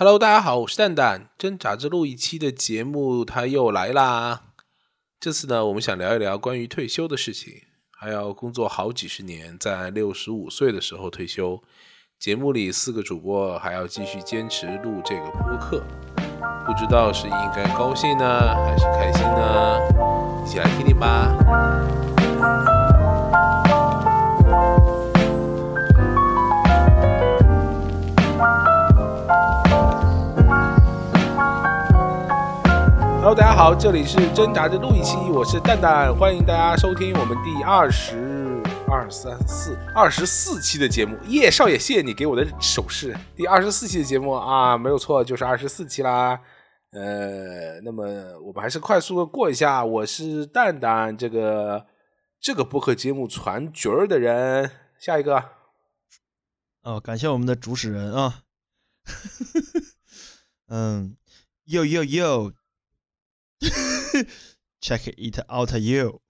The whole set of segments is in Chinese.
Hello，大家好，我是蛋蛋。挣扎着录一期的节目，它又来啦。这次呢，我们想聊一聊关于退休的事情。还要工作好几十年，在六十五岁的时候退休。节目里四个主播还要继续坚持录这个播客，不知道是应该高兴呢，还是开心呢？一起来听听吧。Hello，大家好，这里是挣扎着录一期，我是蛋蛋，欢迎大家收听我们第二十二三四二十四期的节目。耶，少爷，谢谢你给我的手势。第二十四期的节目啊，没有错，就是二十四期啦。呃，那么我们还是快速的过一下，我是蛋蛋，这个这个播客节目传角儿的人。下一个，哦，感谢我们的主持人啊。嗯，Yo Yo Yo。Check it out, you。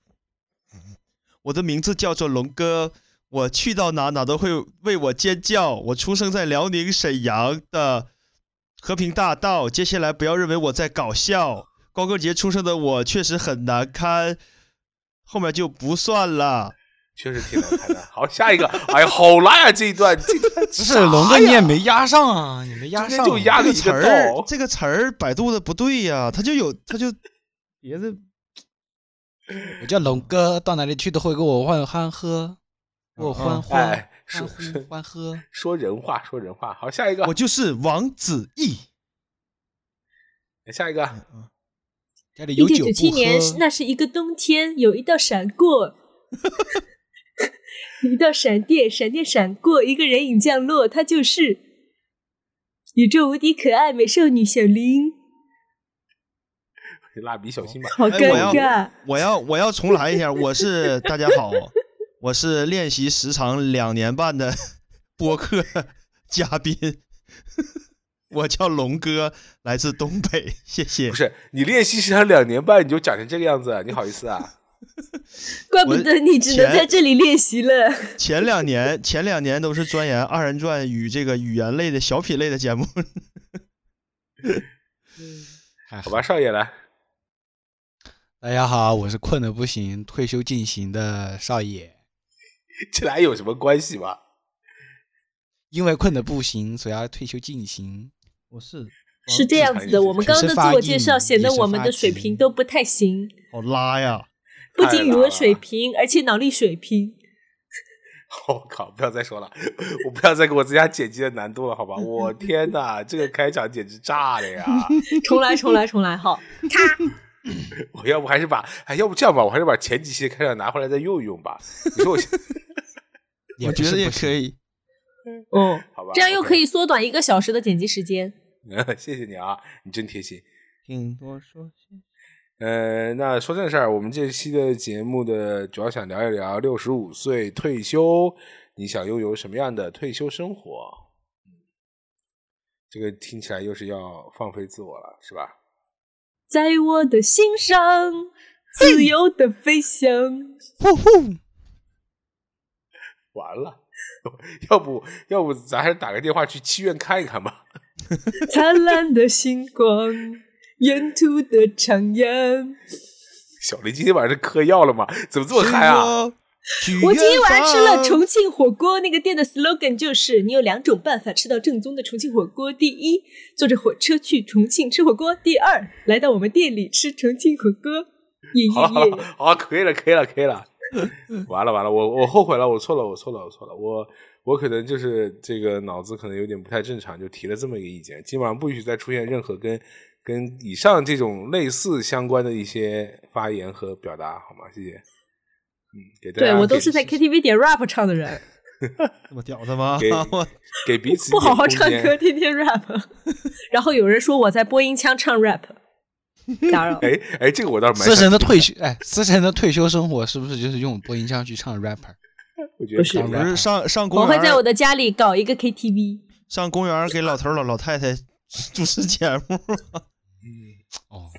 我的名字叫做龙哥，我去到哪哪都会为我尖叫。我出生在辽宁沈阳的和平大道。接下来不要认为我在搞笑，光棍节出生的我确实很难堪，后面就不算了。确实挺难看的。好，下一个。哎呀，好拉呀这一段，这段 不是龙哥你也没压上啊，你没压上，就压个词儿，这个词儿百度的不对呀，他就有他就别的。我叫龙哥，到哪里去都会给我欢欢喝，我欢欢说欢喝，说人话说人话。好，下一个，我就是王子异。下一个，家里有酒一九九七年，那是一个冬天，有一道闪过。一道闪电，闪电闪过，一个人影降落，她就是宇宙无敌可爱美少女小林。蜡笔小新吧，好尴尬！我要我要重来一下，我是大家好，我是练习时长两年半的 播客嘉宾，我叫龙哥，来自东北，谢谢。不是你练习时长两年半，你就讲成这个样子，你好意思啊？怪不得你只能在这里练习了。前两年，前两年都是钻研二人转与这个语言类的小品类的节目。好吧，少爷来。大家好，我是困的不行、退休进行的少爷。这俩有什么关系吗？因为困的不行，所以要退休进行。我是是这样子的，我们刚刚的自我介绍显得我们的水平都不太行。好拉呀！不仅语文水平，而且脑力水平。我靠！不要再说了，我不要再给我增加剪辑的难度了，好吧？我 天哪，这个开场简直炸了呀！重来，重来，重来！好，咔！我要不还是把……哎，要不这样吧，我还是把前几期的开场拿回来再用一用吧。你说我，我觉得也可以。嗯，好吧，这样又可以缩短一个小时的剪辑时间。谢谢你啊，你真贴心。听多说些。呃，那说正事儿，我们这期的节目的主要想聊一聊六十五岁退休，你想拥有什么样的退休生活？这个听起来又是要放飞自我了，是吧？在我的心上，自由的飞翔。呼呼，完了，要不要不咱还是打个电话去七院看一看吧。灿烂的星光。沿途的徜徉。小林今天晚上是嗑药了吗？怎么这么嗨啊？我今天晚上吃了重庆火锅，那个店的 slogan 就是：你有两种办法吃到正宗的重庆火锅。第一，坐着火车去重庆吃火锅；第二，来到我们店里吃重庆火锅。耶耶耶！好，可以了，可以了，可以了。完了完了，我我后悔了，我错了，我错了，我错了，我我可能就是这个脑子可能有点不太正常，就提了这么一个意见，今晚不许再出现任何跟。跟以上这种类似相关的一些发言和表达，好吗？谢谢。嗯，给大家。对我都是在 KTV 点 rap 唱的人。这么屌的吗？给给彼此不好好唱歌，天天 rap。然后有人说我在播音腔唱 rap，打扰。哎哎，这个我倒是。思神的退休，哎，思神的退休生活是不是就是用播音腔去唱 rapper？我觉得是。不是上上公园。我会在我的家里搞一个 KTV，上公园给老头老老太太主持节目。哦，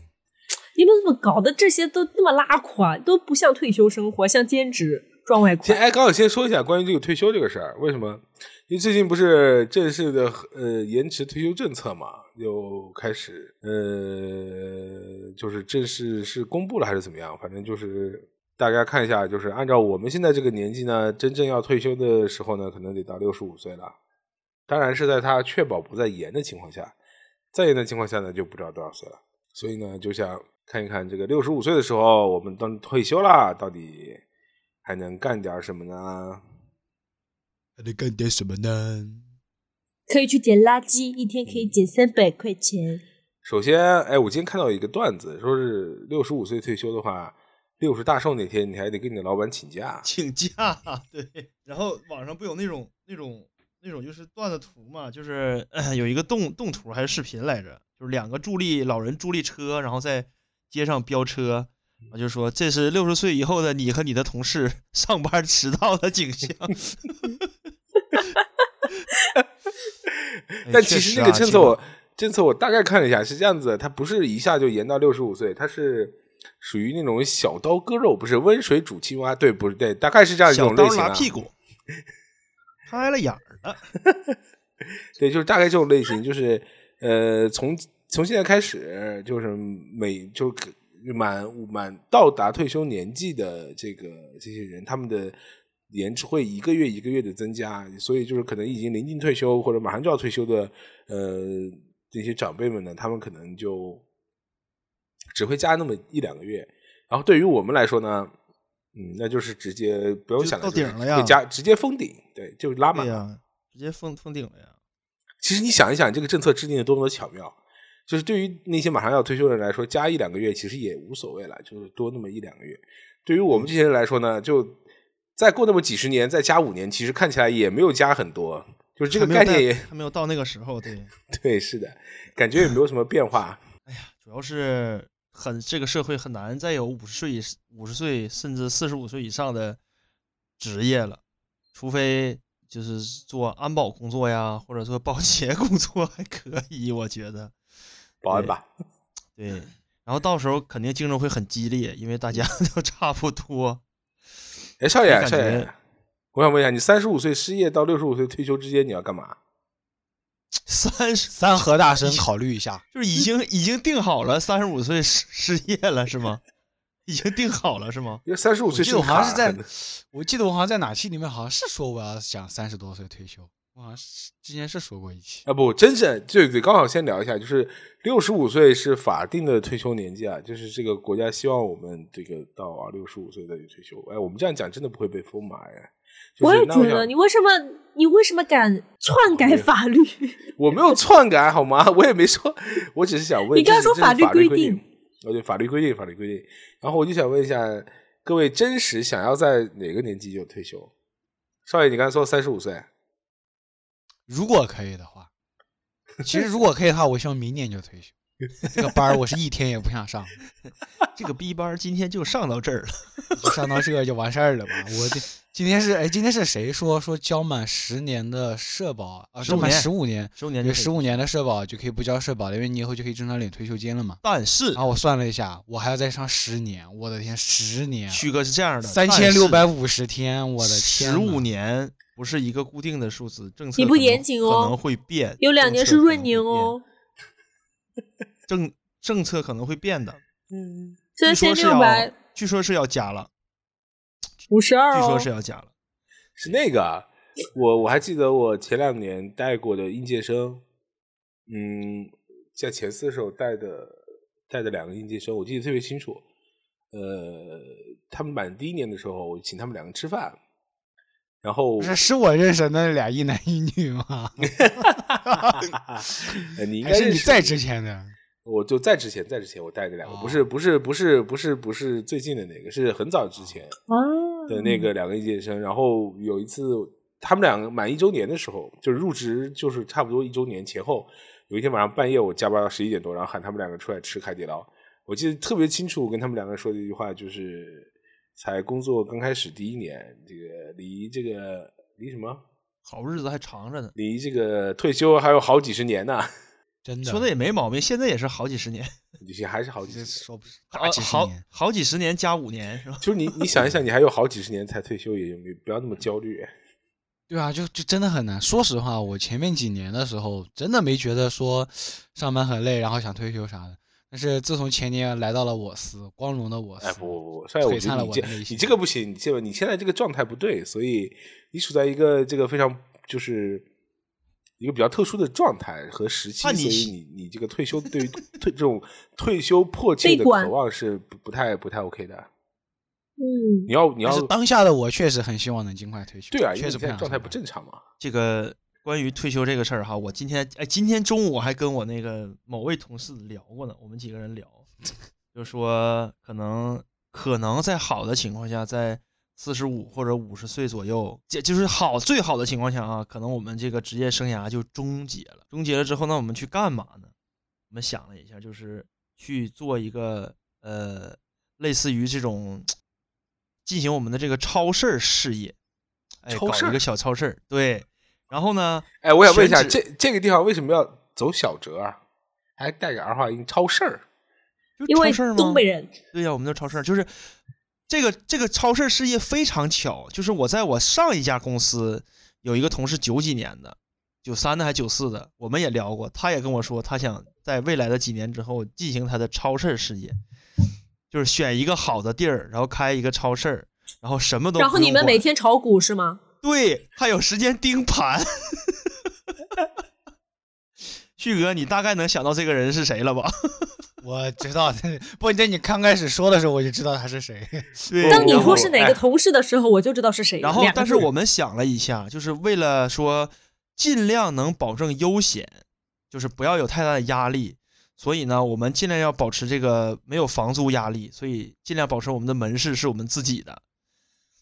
你们怎么搞的？这些都那么拉垮，都不像退休生活，像兼职。赚外快。先哎，刚好先说一下关于这个退休这个事儿，为什么？因为最近不是正式的呃延迟退休政策嘛，又开始呃就是正式是公布了还是怎么样？反正就是大家看一下，就是按照我们现在这个年纪呢，真正要退休的时候呢，可能得到六十五岁了。当然是在他确保不再延的情况下，再延的情况下呢，就不知道多少岁了。所以呢，就想看一看这个六十五岁的时候，我们当退休啦，到底还能干点什么呢？还能干点什么呢？可以去捡垃圾，一天可以捡三百块钱。首先，哎，我今天看到一个段子，说是六十五岁退休的话，六十大寿那天你还得跟你的老板请假。请假，对。然后网上不有那种那种那种就是段子图嘛，就是、呃有一个动动图还是视频来着，就是两个助力老人助力车，然后在街上飙车，我就说这是六十岁以后的你和你的同事上班迟到的景象。哎但其实那个政策我我政策我大概看了一下，是这样子的，它不是一下就延到六十五岁，它是属于那种小刀割肉，不是温水煮青蛙，对，不是对，大概是这样一种类型、啊。拉屁股，开了眼儿了。对，就是大概这种类型，就是呃，从从现在开始，就是每就可满满到达退休年纪的这个这些人，他们的延迟会一个月一个月的增加，所以就是可能已经临近退休或者马上就要退休的呃这些长辈们呢，他们可能就只会加那么一两个月，然后对于我们来说呢。嗯，那就是直接不用想，到就是顶了呀会加直接封顶，对，就拉满直接封封顶了呀。其实你想一想，这个政策制定的多么的巧妙，就是对于那些马上要退休的人来说，加一两个月其实也无所谓了，就是多那么一两个月。对于我们这些人来说呢，就再过那么几十年，再加五年，其实看起来也没有加很多，就是这个概念也还没有到那个时候，对。对，是的，感觉也没有什么变化。哎呀主要是很这个社会很难再有五十岁以五十岁甚至四十五岁以上的职业了，除非就是做安保工作呀，或者说保洁工作还可以，我觉得。保安吧，对，然后到时候肯定竞争会很激烈，因为大家 都差不多。哎，少爷，少爷，我想问一下，你三十五岁失业到六十五岁退休之间，你要干嘛？三十三和大 神考虑一下，就是已经已经定好了，三十五岁失失业了是吗？已经定好了是吗？因为三十五岁我记得我好像是在，我记得我好像在哪期里面好像是说我要想三十多岁退休，我好像是之前是说过一期。啊不，真正对对，刚好先聊一下，就是六十五岁是法定的退休年纪啊，就是这个国家希望我们这个到啊六十五岁再去退休。哎，我们这样讲真的不会被封马哎。就是我也觉得，你为什么你为什么敢篡改法律？我没有篡改好吗？我也没说，我只是想问，你刚刚说法律规定，哦对，法律规定，法律规定。然后我就想问一下各位，真实想要在哪个年纪就退休？少爷，你刚才说三十五岁，如果可以的话，其实如果可以的话，我希望明年就退休。这个班儿我是一天也不想上，这个逼班儿今天就上到这儿了。上到这就完事儿了吧？我这今天是哎，今天是谁说说交满十年的社保啊？15交满十五年，十五年十五年的社保就可以不交社保了，因为你以后就可以正常领退休金了嘛。但是然后我算了一下，我还要再上十年，我的天，十年，旭哥是这样的，三千六百五十天，我的天，十五年不是一个固定的数字，政策你不可能严谨哦可能会变，有两年是闰年哦，变，政政策可能会变的。嗯，据三千说是要六百，据说是要加了，五十二哦据说是，要加了。是那个啊，我我还记得我前两年带过的应届生，嗯，在前四的时候带的带的两个应届生，我记得特别清楚。呃，他们满第一年的时候，我请他们两个吃饭，然后不是是我认识的那俩一男一女吗？呃 你应该还是你在之前的？我就在之前，在之前我带的两个，哦不是不是不是不是不是最近的那个，是很早之前啊的那个两个应届生。然后有一次，他们两个满一周年的时候，就是入职就是差不多一周年前后，有一天晚上半夜我加班到十一点多，然后喊他们两个出来吃海底捞。我记得特别清楚，我跟他们两个说的一句话就是：才工作刚开始第一年，这个离这个离什么？好日子还长着呢，离这个退休还有好几十年呢。真的说的也没毛病，现在也是好几十年。你这还是好几十年。说不是好几十好年。好几十年加五年是吧？就是你你想一想，你还有好几十年才退休，也不要那么焦虑。对啊，就就真的很难。说实话，我前面几年的时候，真的没觉得说上班很累，然后想退休啥的。但是自从前年来到了我司，光荣的我司，哎，不不不，虽然我觉得你。你这个不行，你这个你现在这个状态不对，所以你处在一个这个非常就是一个比较特殊的状态和时期，所以你你这个退休对于退这种退休迫切的渴望是不不太不太 OK 的。嗯你，要你要但是当下的我确实很希望能尽快退休。对啊，因为你确实不想现在状态不正常嘛。这个关于退休这个事儿哈，我今天哎，今天中午我还跟我那个某位同事聊过呢，我们几个人聊，就说可能可能在好的情况下，在四十五或者五十岁左右，这就是好最好的情况下啊，可能我们这个职业生涯就终结了。终结了之后，那我们去干嘛呢？我们想了一下，就是去做一个呃，类似于这种进行我们的这个超市事业，哎，搞一个小超市，对。然后呢，哎，我想问一下，这这个地方为什么要走小折啊？还带个儿化音，超市儿。就因为超市吗东北人对呀、我们那超市儿就是这个这个超市事业非常巧，就是我在我上一家公司有一个同事九几年的，九三的还九四的，我们也聊过，他也跟我说，他想在未来的几年之后进行他的超市事业，就是选一个好的地儿，然后开一个超市儿，然后什么都然后你们每天炒股是吗？对，还有时间盯盘。旭哥，你大概能想到这个人是谁了吧？我知道，不，在你刚开始说的时候，我就知道他是谁。对当你说是哪哎个同事的时候，我就知道是谁。然后但是我们想了一下，就是为了说尽量能保证悠闲，就是不要有太大的压力，所以呢，我们尽量要保持这个没有房租压力，所以尽量保持我们的门市是我们自己的，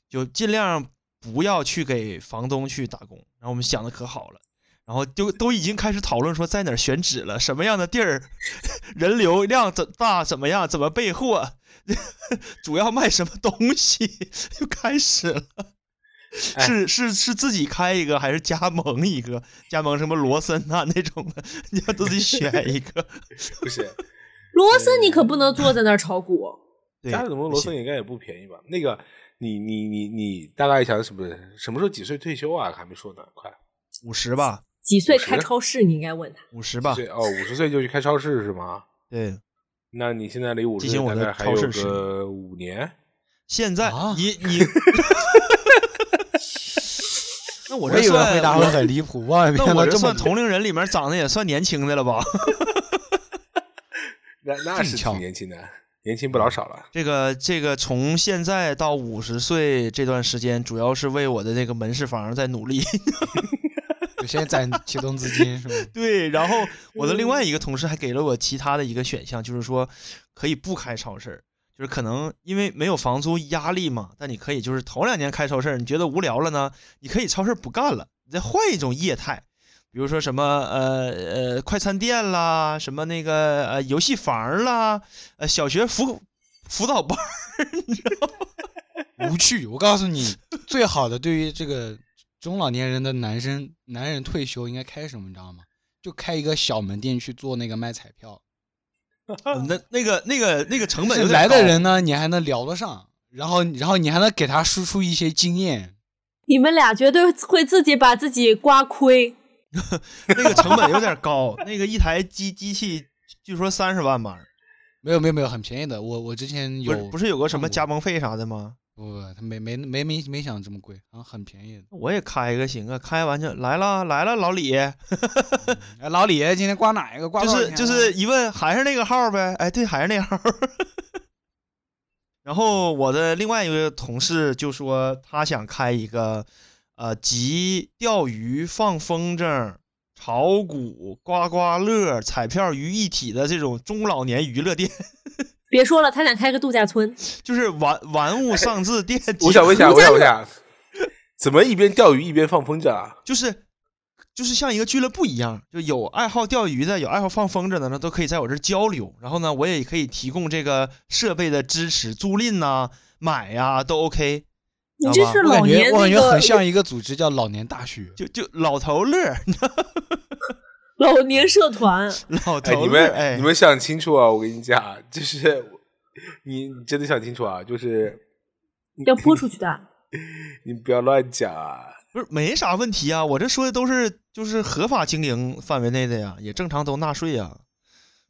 就尽量不要去给房东去打工。然后我们想的可好了。然后就都已经开始讨论说在哪儿选址了，什么样的地儿，人流量怎大，怎么样，怎么备货，主要卖什么东西，就开始了。哎是是是自己开一个还是加盟一个？加盟什么罗森啊那种的，你要自己选一个。不是，罗森，你可不能坐在那儿炒股。对，加什么罗森应该也不便宜吧？那个，你你你你大概想什么什么时候几岁退休啊？还没说呢，快五十吧，几岁开超市？你应该问他。五十吧哦，五十岁就去开超市是吗？对，那你现在离五十岁我的大概还有个五年，现在啊你 你，那我我以为这算回答会很离谱，万万没那我这算同龄人里面长得也算年轻的了吧？那那是挺年轻的，年轻不老少了。这个这个从现在到五十岁这段时间，主要是为我的这个门市房在努力。就先攒启动资金是吗？对，然后我的另外一个同事还给了我其他的一个选项，就是说可以不开超市，就是可能因为没有房租压力嘛，但你可以就是头两年开超市，你觉得无聊了呢，你可以超市不干了，你再换一种业态，比如说什么呃呃快餐店啦，什么那个呃游戏房啦，呃小学辅辅导班儿，你知道吗？无趣。我告诉你，最好的对于这个中老年人的男生，男人退休应该开什么，你知道吗？就开一个小门店去做那个卖彩票。呃那那个那个那个成本来的人呢，你还能聊得上，然后然后你还能给他输出一些经验。你们俩绝对会自己把自己刮亏。那个成本有点高，那个一台机机器据说三十万吧。没有没有没有，很便宜的。我我之前有不是有个什么加盟费啥的吗？不不，他没没没没没想这么贵，好像很便宜的。我也开一个行啊，开完就来了来了，老李，哎，老李今天挂哪一个？挂就是就是一问还是那个号呗，哎对，还是那个号。然后我的另外一个同事就说他想开一个，呃，集钓鱼、放风筝、炒股、刮刮乐、彩票于一体的这种中老年娱乐店，别说了，他想开个度假村。就是玩玩物丧志店。我想问一下，我想问一下，怎么一边钓鱼一边放风筝啊？就是就是像一个俱乐部一样，就有爱好钓鱼的，有爱好放风筝的那，都可以在我这儿交流。然后呢，我也可以提供这个设备的支持，租赁呐、买呀、都 OK。你这是老年觉我感觉很像一个组织叫老年大学。就就老头乐儿，你知道 老年社团，老哎，头儿你们哎你，们想清楚啊！我跟你讲，就是你你真的想清楚啊！就是要播出去的。你不要乱讲啊！不是没啥问题啊，我这说的都是就是合法经营范围内的呀，也正常都纳税呀。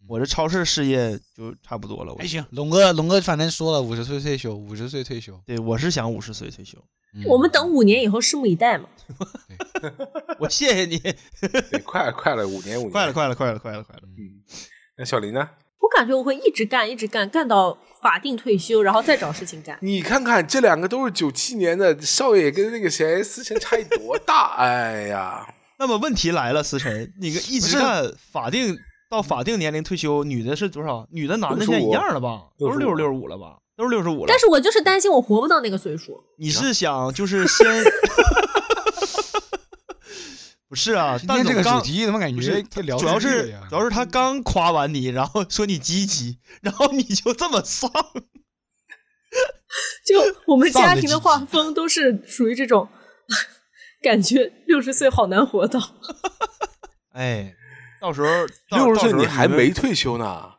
我这超市事业就差不多了，我还行，龙哥龙哥反正说了，五十岁退休，五十岁退休。对我是想五十岁退休。嗯我们等五年以后，拭目以待嘛。我谢谢你，快了快了，五年五 年，快了快了快了快了快了。嗯，那小林呢？我感觉我会一直干，一直干，干到法定退休，然后再找事情干。你看看这两个都是九七年的，少爷跟那个谁思辰差异多大？哎呀，那么问题来了，思辰，你个一直干法定到法定年龄退休，女的是多少？女的男的现在一样了吧？都是六十六十五了吧？都是六十五了但。是我就是担心我活不到那个岁数。你是想就是先？不是啊，今天这个主题怎么感觉聊主要是主要是他刚夸完你，然后说你积极，然后你就这么丧。就我们家庭的画风都是属于这种，感觉六十岁好难活到。哎，到时候到六十岁你还没退休呢，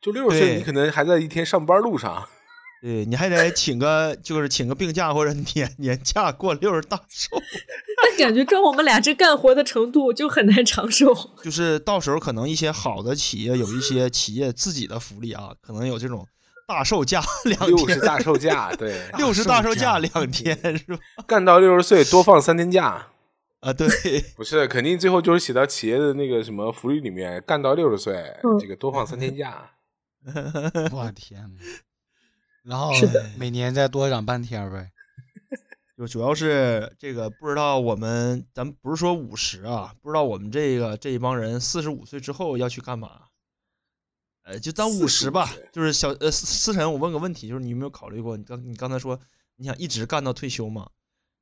就六十岁你可能还在一天上班路上。对，你还得请个就是请个病假或者年年假过六十大寿，但感觉跟我们俩这干活的程度，就很难长寿。就是到时候可能一些好的企业有一些企业自己的福利啊，可能有这种大寿假两天六十，大寿假，对，六十大寿假假两天是吧？干到六十岁多放三天假。啊，对，不是，肯定最后就是写到企业的那个什么福利里面，干到六十岁，嗯这个多放三天假。我天呐，然后每年再多涨半天呗。就主要是这个不知道我们，咱们不是说五十啊，不知道我们这个这一帮人四十五岁之后要去干嘛？呃，就当五十吧45岁。就是小呃思思辰，我问个问题，就是你有没有考虑过？你刚你刚才说你想一直干到退休嘛？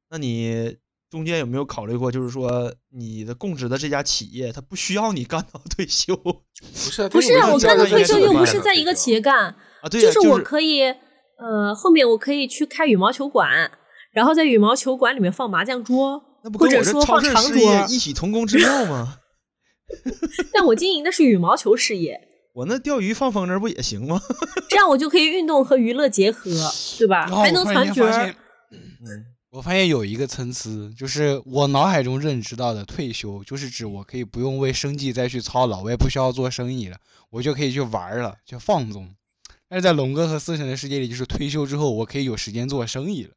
那你中间有没有考虑过，就是说你的供职的这家企业，它不需要你干到退休 不是啊，不是啊，我干到退休又不是在一个企业。干，啊？对呀、就是我可以，呃，后面我可以去开羽毛球馆，然后在羽毛球馆里面放麻将桌，那不或者跟我这超说放长市事业桌。异曲同工之妙吗？但我经营的是羽毛球事业，我那钓鱼放风筝不也行吗？这样我就可以运动和娱乐结合，对吧？还能传角儿间发现。嗯，我发现有一个参差，就是我脑海中认知到的退休，就是指我可以不用为生计再去操劳，我也不需要做生意了，我就可以去玩了，就放纵。但是在龙哥和思辰的世界里，就是退休之后，我可以有时间做生意了。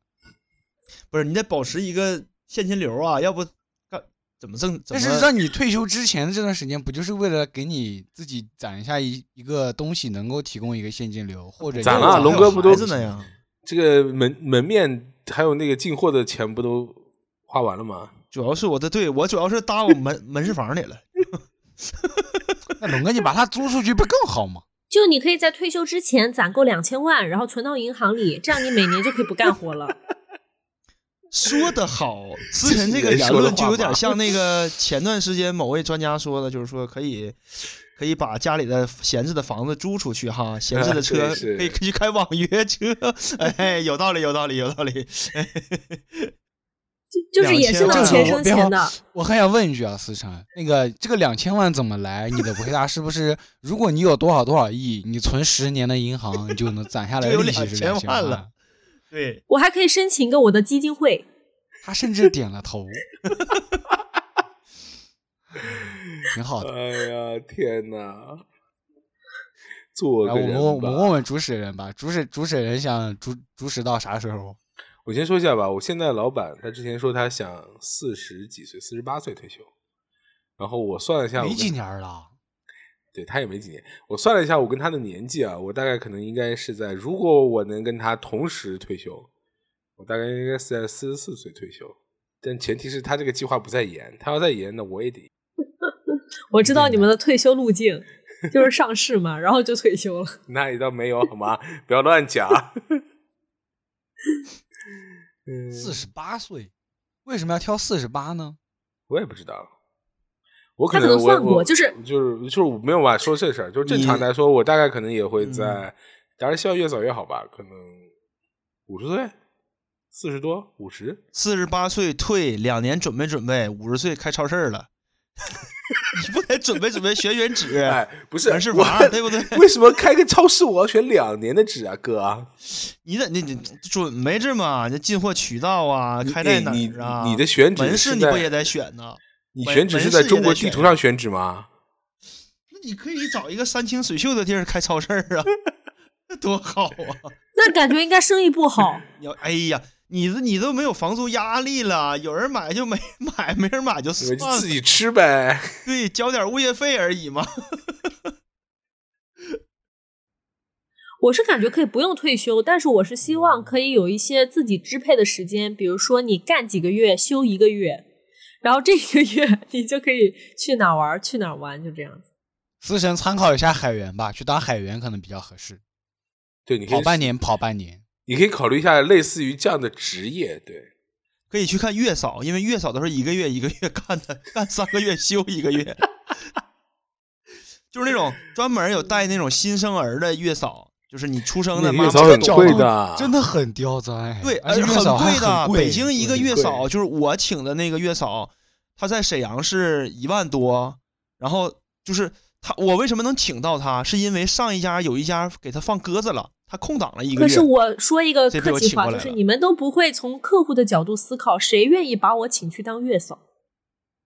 不是，你得保持一个现金流啊，要不干怎么挣？但是让你退休之前的这段时间，不就是为了给你自己攒一下一一个东西，能够提供一个现金流，或者你攒了还有龙哥不都是那样？这个门门面还有那个进货的钱不都花完了吗？主要是我的，对我主要是搭我门 门市房里了。那龙哥你把它租出去不更好吗？就你可以在退休之前攒够两千万，然后存到银行里，这样你每年就可以不干活了。说得好，思辰这个言论就有点像那个前段时间某位专家说的，就是说可以可以把家里的闲置的房子租出去哈，闲置的车可以可以去开网约车，哎，有道理，有道理，有道理。就就是也是能2000钱生钱的。我还想问一句啊，思成，那个这个两千万怎么来？你的回答是不是，如果你有多少多少亿，你存十年的银行，你就能攒下来 利息是2000两千万了？对，我还可以申请一个我的基金会，他甚至点了头，挺好的。哎呀，天哪！做，个人我们问我们问问主使人吧，主使主使人想主主使到啥时候？我先说一下吧，我现在老板他之前说他想四十几岁，四十八岁退休，然后我算了一下，没几年了，对他也没几年，我算了一下我跟他的年纪啊，我大概可能应该是在，如果我能跟他同时退休，我大概应该是在四十四岁退休，但前提是他这个计划不再延，他要再延，那我也得。我知道你们的退休路径 就是上市嘛，然后就退休了。那也倒没有好吗？不要乱讲。嗯，四十八岁，为什么要挑四十八呢？我也不知道，我可能算过就是就是就是我没有办法说这事儿，就是正常来说，我大概可能也会嗯在，当然希望越早越好吧，可能五十岁、四十多、五十，四十八岁退，两年准备准备，五十岁开超市了。你不得准备准备选选纸，哎，不是完事对不对？为什么开个超市我要选两年的纸啊，哥？你得你你准备着嘛，这进货渠道啊，开在哪你儿啊？你的选址门市你不也得选呢？你选址是在中国地图上选址吗？那你可以找一个山清水秀的地儿开超市儿啊，多好啊！那感觉应该生意不好。要哎呀，你这你都没有房租压力了，有人买就没 买，没人买就算了自，己吃呗。对，交点物业费而已嘛。我是感觉可以不用退休，但是我是希望可以有一些自己支配的时间，比如说你干几个月休一个月，然后这一个月你就可以去哪儿玩去哪儿玩，就这样子。思神参考一下海员吧，去当海员可能比较合适，对，你可以跑半，年跑半年。你可以考虑一下类似于这样的职业。对，可以去看月嫂，因为月嫂都是一个月一个月干的，干三个月休一个月，就是那种专门有带那种新生儿的月嫂，就是你出生的那妈妈月嫂很贵的，真的很刁钻，对，而且月嫂很贵的。北京一个月嫂就是我请的那个月嫂，她在沈阳是一万多，然后就是她，我为什么能请到她，是因为上一家有一家给她放鸽子了，她空档了一个月。可是我说一个客气话，就是你们都不会从客户的角度思考，谁愿意把我请去当月嫂？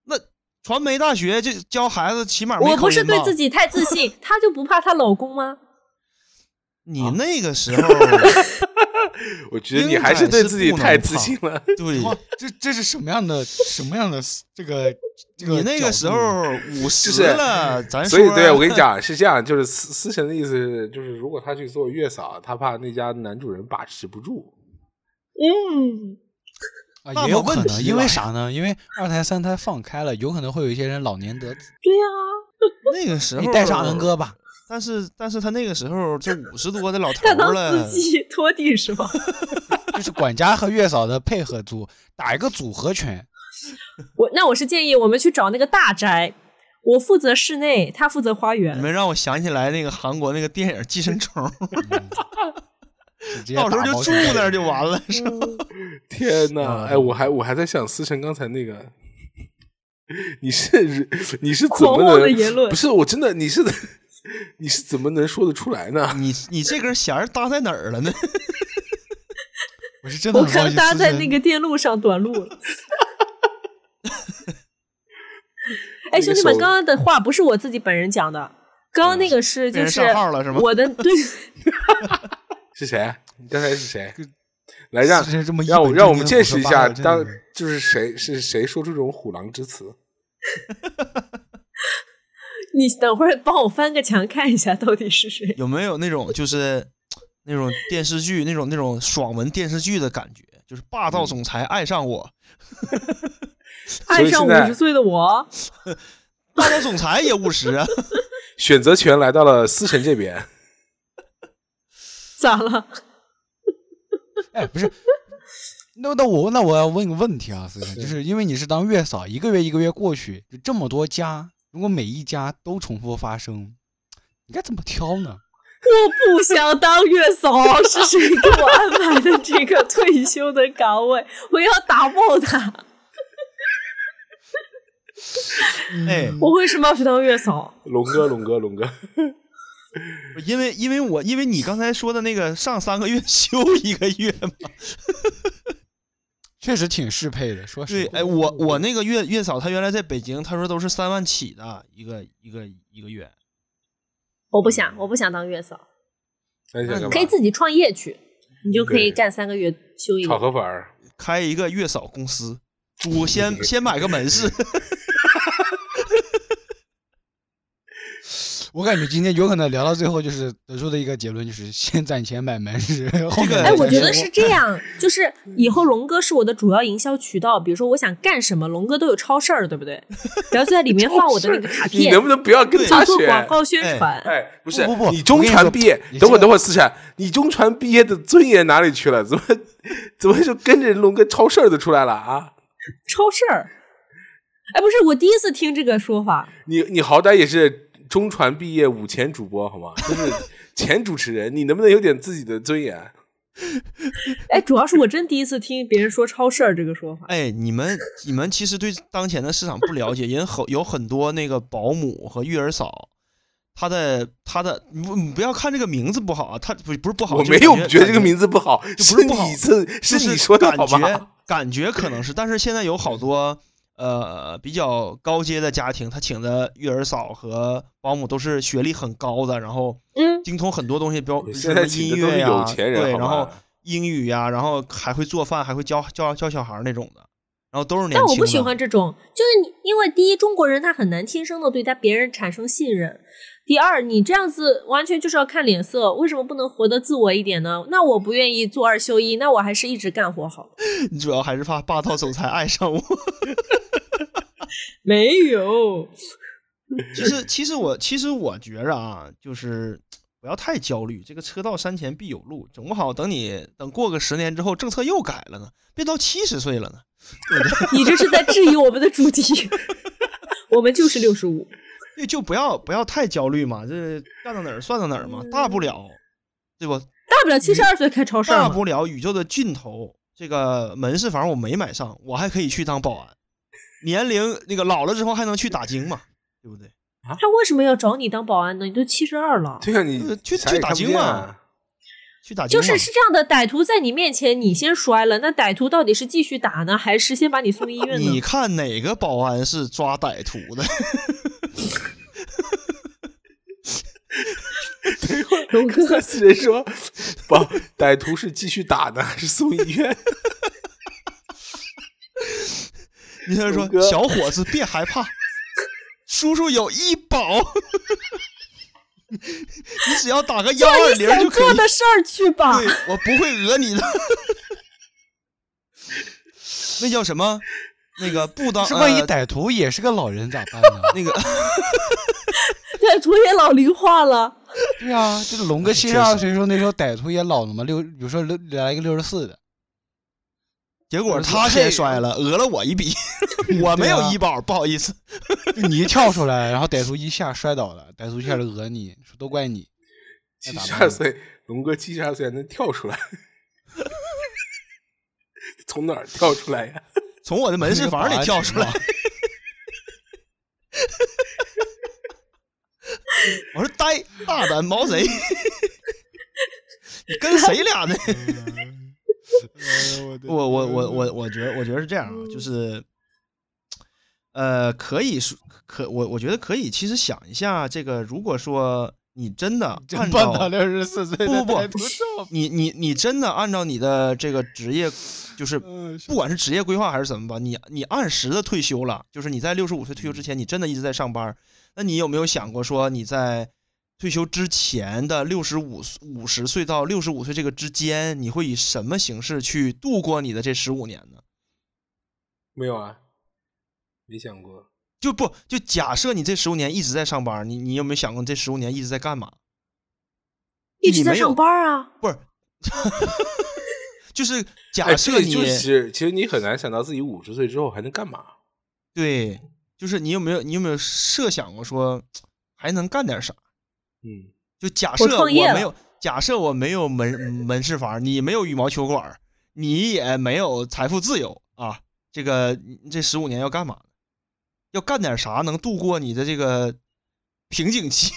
那传媒大学就教孩子起码我不是对自己太自信，她就不怕她老公吗？你那个时候，我觉得你还是对自己太自信了。对，这这是什么样的什么样的这个这个你那个时候 五十是了，咱所以，对我跟你讲是这样，就是思思辰的意思是，就是如果他去做月嫂，他怕那家男主人把持不住。嗯，啊也有可能，因为啥呢？因为二胎三胎放开了，有可能会有一些人老年得子。对呀、那个时候你带上恩哥吧，但是但是他那个时候这五十多的老 头她当儿了司，机拖地是吧？就是管家和月嫂的配合组，打一个组合拳。我那我是建议我们去找那个大宅，我负责室内，他负责花园你。们让我想起来那个韩国那个电影《寄生虫》，到时候就住那儿就完了，是吧？天哪！嗯哎，我还我还在想思成刚才那个，你是你是怎狂妄么能的言论不是我真的你是 你是怎么能说得出来呢？你你这根弦儿搭在哪儿了呢？我是真的我刚搭在那个电路上短路了。哎，兄弟们，手刚刚的话不是我自己本人讲的，刚刚那个是就是上号了是吗？我的对，是谁？你刚才是谁？来让思辰这么一让让我们见识一下，当就是谁是谁说出这种虎狼之词？你等会儿帮我翻个墙看一下到底是谁。有没有那种就是那种电视剧那种那种爽文电视剧的感觉？就是霸道总裁爱上我，爱上五十岁的我，霸道总裁也五十啊。选择权来到了思辰这边。咋了？哎，不是，那那我那我要问个问题啊，思辰，就是因为你是当月嫂，一个月一个月过去，就这么多家，如果每一家都重复发生，你该怎么挑呢？我不想当月嫂，是谁给我安排的这个退休的岗位？我要打爆他！哎，我为什么要去当月嫂？龙哥，龙哥，龙哥，因为因为我因为你刚才说的那个上三个月休一个月嘛，确实挺适配的，说对，实话。哎，我我那个月月嫂，她原来在北京，她说都是三万起的一个一个一个月。我不想，我不想当月嫂，那你想干嘛？可以自己创业去，你就可以干三个月休一个炒个。河粉儿。开一个月嫂公司，我先先买个门市，我感觉今天有可能聊到最后，就是得出的一个结论就是先攒钱买门市，后面哎，我觉得是这样，就是以后龙哥是我的主要营销渠道。比如说，我想干什么，龙哥都有超市儿，对不对？然后就在里面放我的那个卡片你能，不能不要跟做他学？做广告宣传。哎，不是，不不不你中传毕业，等会等会儿思辰，你中传毕业的尊严哪里去了？怎么怎么就跟着龙哥超市儿的出来了啊？超市儿。哎，不是，我第一次听这个说法。你你好歹也是中传毕业五前主播好吗？就是前主持人，你能不能有点自己的尊严？哎，主要是我真第一次听别人说超市儿这个说法。哎，你们你们其实对当前的市场不了解，人很有很多那个保姆和育儿嫂，他的他的，你不你不要看这个名字不好啊，他不不是不好，我没有觉得这个名字不好，不是不好你是就是你说的感觉好吧？感觉可能是，但是现在有好多呃比较高阶的家庭，他请的育儿嫂和保姆都是学历很高的，然后嗯，精通很多东西，比如现在什么音乐呀、有钱人，对，然后英语呀、然后还会做饭，还会教教教小孩那种的，然后都是年轻。但我不喜欢这种，就是你，因为第一，中国人他很难天生的对他别人产生信任；第二，你这样子完全就是要看脸色，为什么不能活得自我一点呢？那我不愿意做二休一，那我还是一直干活好了。你主要还是怕霸道总裁爱上我。没有，其实，其实我其实我觉着啊，就是不要太焦虑。这个车到山前必有路，总不好等你等过个十年之后，政策又改了呢，变到七十岁了呢，对不对？你这是在质疑我们的主题。我们就是六十五，对，就不要不要太焦虑嘛，这干到哪儿算到哪儿嘛，大不了，对不？大不了七十二岁开超市。大不了宇宙的尽头，这个门市房我没买上，我还可以去当保安，年龄那个老了之后还能去打更嘛，对不对？啊他为什么要找你当保安呢？你都七十二了。对啊，你呃去去打看不见更嘛啊去打精就是是这样的，歹徒在你面前你先摔了，那歹徒到底是继续打呢，还是先把你送医院呢？你看哪个保安是抓歹徒的？龙哥，这是 人说，不，歹徒是继续打呢，还是送医院？你听说，小伙子别害怕，叔叔有医保，你只要打个幺二零就可以。做的事儿去吧。对我不会讹你的。那叫什么？那个不当万一呃歹徒也是个老人咋办呢？那个歹徒也老龄化了，对啊，这个龙哥七十二岁时候，那时候歹徒也老了嘛，六，比如说六来一个六十四的，结果他先摔了，讹了我一笔，我没有医保，不好意思。就 你一跳出来，然后歹徒一下摔倒了，歹徒一下就讹你，说都怪你。七十二岁，龙哥七十二岁还能跳出来，从哪儿跳出来呀？从我的门市房里跳出来，我说呆大胆毛贼，你跟谁俩呢？我我我我我觉得我觉得是这样啊，就是，呃，可以说可我我觉得可以，其实想一下，这个如果说你真的真按照到六十四岁不不不你你你真的按照你的这个职业，就是嗯不管是职业规划还是怎么吧，你你按时的退休了，就是你在六十五岁退休之前，你真的一直在上班，那你有没有想过说你在退休之前的六十五五十岁到六十五岁这个之间，你会以什么形式去度过你的这十五年呢？没有啊，没想过。就不就假设你这十五年一直在上班，你你有没有想过这十五年一直在干嘛？一直在你没有上班啊。不是，就是假设你、就是其实其实你很难想到自己五十岁之后还能干嘛。对，就是你有没有你有没有设想过说还能干点啥？嗯，就假设我没有，假设我没有门门市房，你没有羽毛球馆，你也没有财富自由啊，这个这十五年要干嘛？要干点啥能度过你的这个瓶颈期？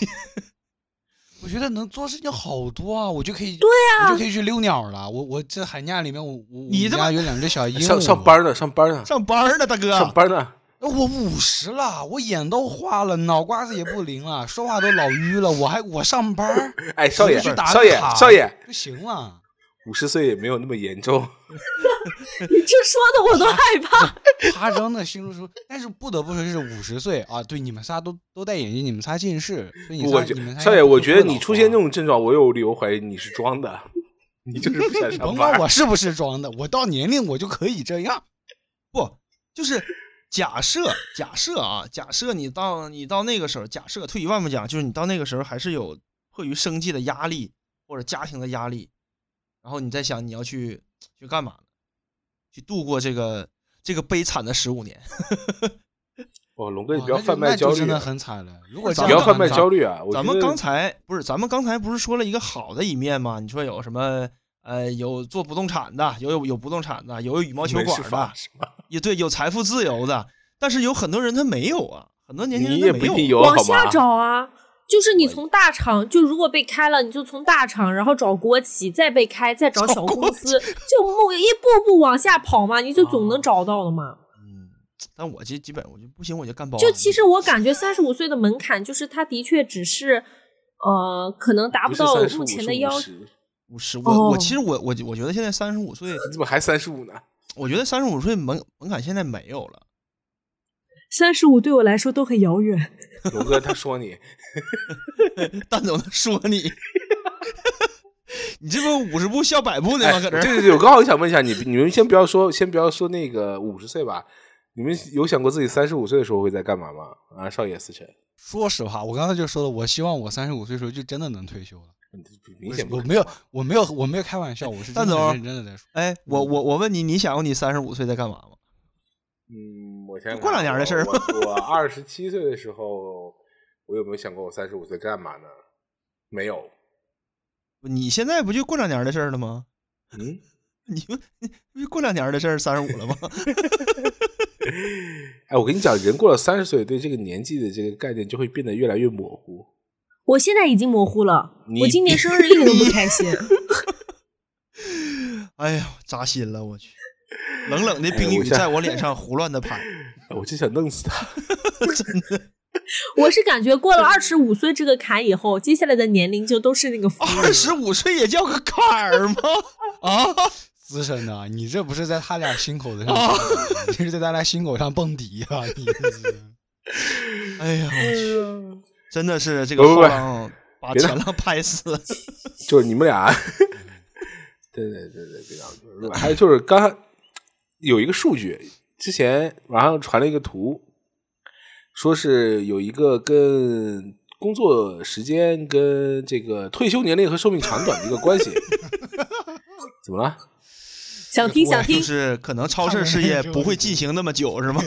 我觉得能做事情好多啊，我就可以，对啊我就可以去遛鸟了。我我这寒假里面，我我你家有两只小鹦鹉，上上班呢，上班呢，上班呢，大哥，上班呢。我五十了，我眼都花了，脑瓜子也不灵了，说话都老淤了，我还我上班哎，少爷，去打少爷，卡少爷，就行了。五十岁也没有那么严重。你这说的我都害怕。夸张的形容说，但是不得不说是五十岁啊，对你们仨都都戴眼镜，你们仨近视，所以你我觉仨你们仨少爷，我觉得你出现这种症状，我有理由怀疑你是装的，你就是不想上甭管。我是不是装的，我到年龄我就可以这样。不就是假设假设啊，假设你到你到那个时候，假设退一万步讲，就是你到那个时候还是有迫于生计的压力或者家庭的压力，然后你在想你要去去干嘛呢？去度过这个这个悲惨的十五年。哦，龙哥，你不要贩卖焦虑真的啊，很惨了。如果咱不要贩卖们咱焦虑啊！咱们刚才不是，咱们刚才不是说了一个好的一面吗？你说有什么呃，有做不动产的，有有有不动产的，有羽毛球馆的，是吧？也对，有财富自由的，但是有很多人他没有啊，很多年轻人他没也不一定有有。往下？找啊。就是你从大厂，就如果被开了，你就从大厂，然后找国企，再被开，再找小公司，就目一步步往下跑嘛，你就总能找到的嘛。嗯，但我这基本我就不行，我就干包。就其实我感觉三十五岁的门槛，就是他的确只是，呃，可能达不到35目前的要50五十，我我哦其实我我我觉得现在三十五岁，你怎么还三十五呢？我觉得三十五岁门门槛现在没有了。三十五对我来说都很遥远。龙哥他说你，蛋总说你，你这不五十步笑百步呢吗？哎，搁这儿对对对，我刚好想问一下你，你们先不要说，先不要说那个五十岁吧，你们有想过自己三十五岁的时候会在干嘛吗？啊，少爷思辰，说实话，我刚才就说了，我希望我三十五岁的时候就真的能退休了。明显我没有，我没有，我没有开玩笑，我是真的蛋总认真的在说。哎，我我我问你，你想过你三十五岁在干嘛吗？嗯，我想想过两年的事儿我我二十七岁的时候，我有没有想过我三十五岁干嘛呢？没有。你现在不就过两年的事儿了吗？嗯，你们不 就过两年的事儿，三十五了吗？哎，我跟你讲，人过了三十岁，对这个年纪的这个概念就会变得越来越模糊。我现在已经模糊了，我今年生日一点都不开心。哎呀，扎心了，我去！冷冷的冰雨在我脸上胡乱的拍，我就想弄死他。真的。我是感觉过了二十五岁这个坎以后，接下来的年龄就都是那个服务二十五岁也叫个坎儿吗？啊！资深的，你这不是在他俩心口子上啊，你这是在他俩心口上蹦迪啊！你这是 哎呀，我去，真的是这个后浪把别前浪拍死。就是你们俩，对对对对，别这样说。还有就是刚才有一个数据，之前网上传了一个图，说是有一个跟工作时间跟这个退休年龄和寿命长短的一个关系。怎么了？想听想听就，是可能超市事业不会进行那么久，是吗？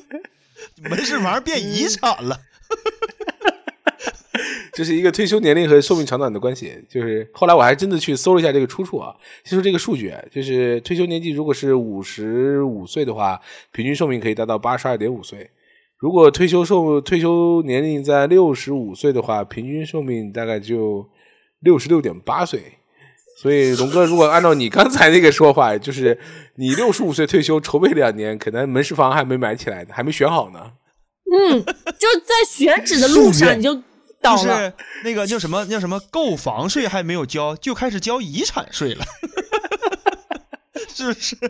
门市玩意儿变遗产了。这是一个退休年龄和寿命长短的关系。就是后来我还真的去搜了一下这个出处啊，就说这个数据，就是退休年纪如果是五十五岁的话，平均寿命可以达到八十二点五岁；如果退休寿退休年龄在六十五岁的话，平均寿命大概就六十六点八岁。所以龙哥，如果按照你刚才那个说法，就是你 六十五岁退休，筹备两年，可能门市房还没买起来呢，还没选好呢。嗯，就在选址的路上你就倒了。就是那个叫什么叫什么购房税还没有交，就开始交遗产税了，是不是？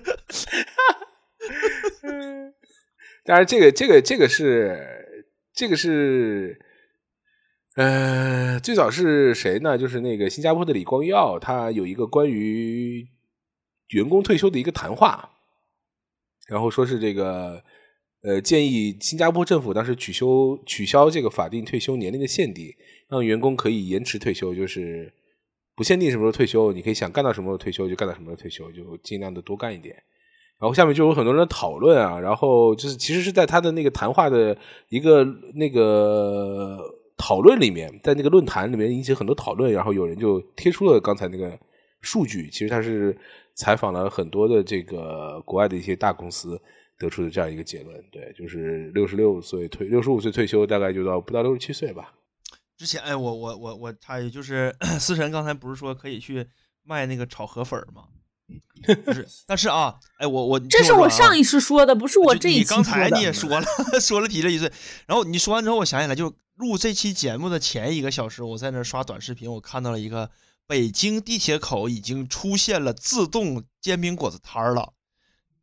当然，这个这个这个是这个是，呃，最早是谁呢？就是那个新加坡的李光耀，他有一个关于员工退休的一个谈话，然后说是这个呃建议新加坡政府当时取消取消这个法定退休年龄的限定，让员工可以延迟退休，就是不限定什么时候退休，你可以想干到什么时候退休就干到什么时候退休，就尽量的多干一点。然后下面就有很多人讨论啊，然后就是其实是在他的那个谈话的一个那个讨论里面，在那个论坛里面引起很多讨论，然后有人就贴出了刚才那个数据，其实他是采访了很多的这个国外的一些大公司得出的这样一个结论，对，就是六十六岁退，六十五岁退休，大概就到不到六十七岁吧。之前哎，我我我我插一句，就是 思辰刚才不是说可以去卖那个炒河粉吗？不是，但是啊，哎，我我这是我上一一次说的，不是我这一你期说的刚才你。也说了，说了提了一嘴，然后你说完之后，我想起来，就录这期节目的前一个小时，我在那刷短视频，我看到了一个北京地铁口已经出现了自动煎饼果子摊儿了。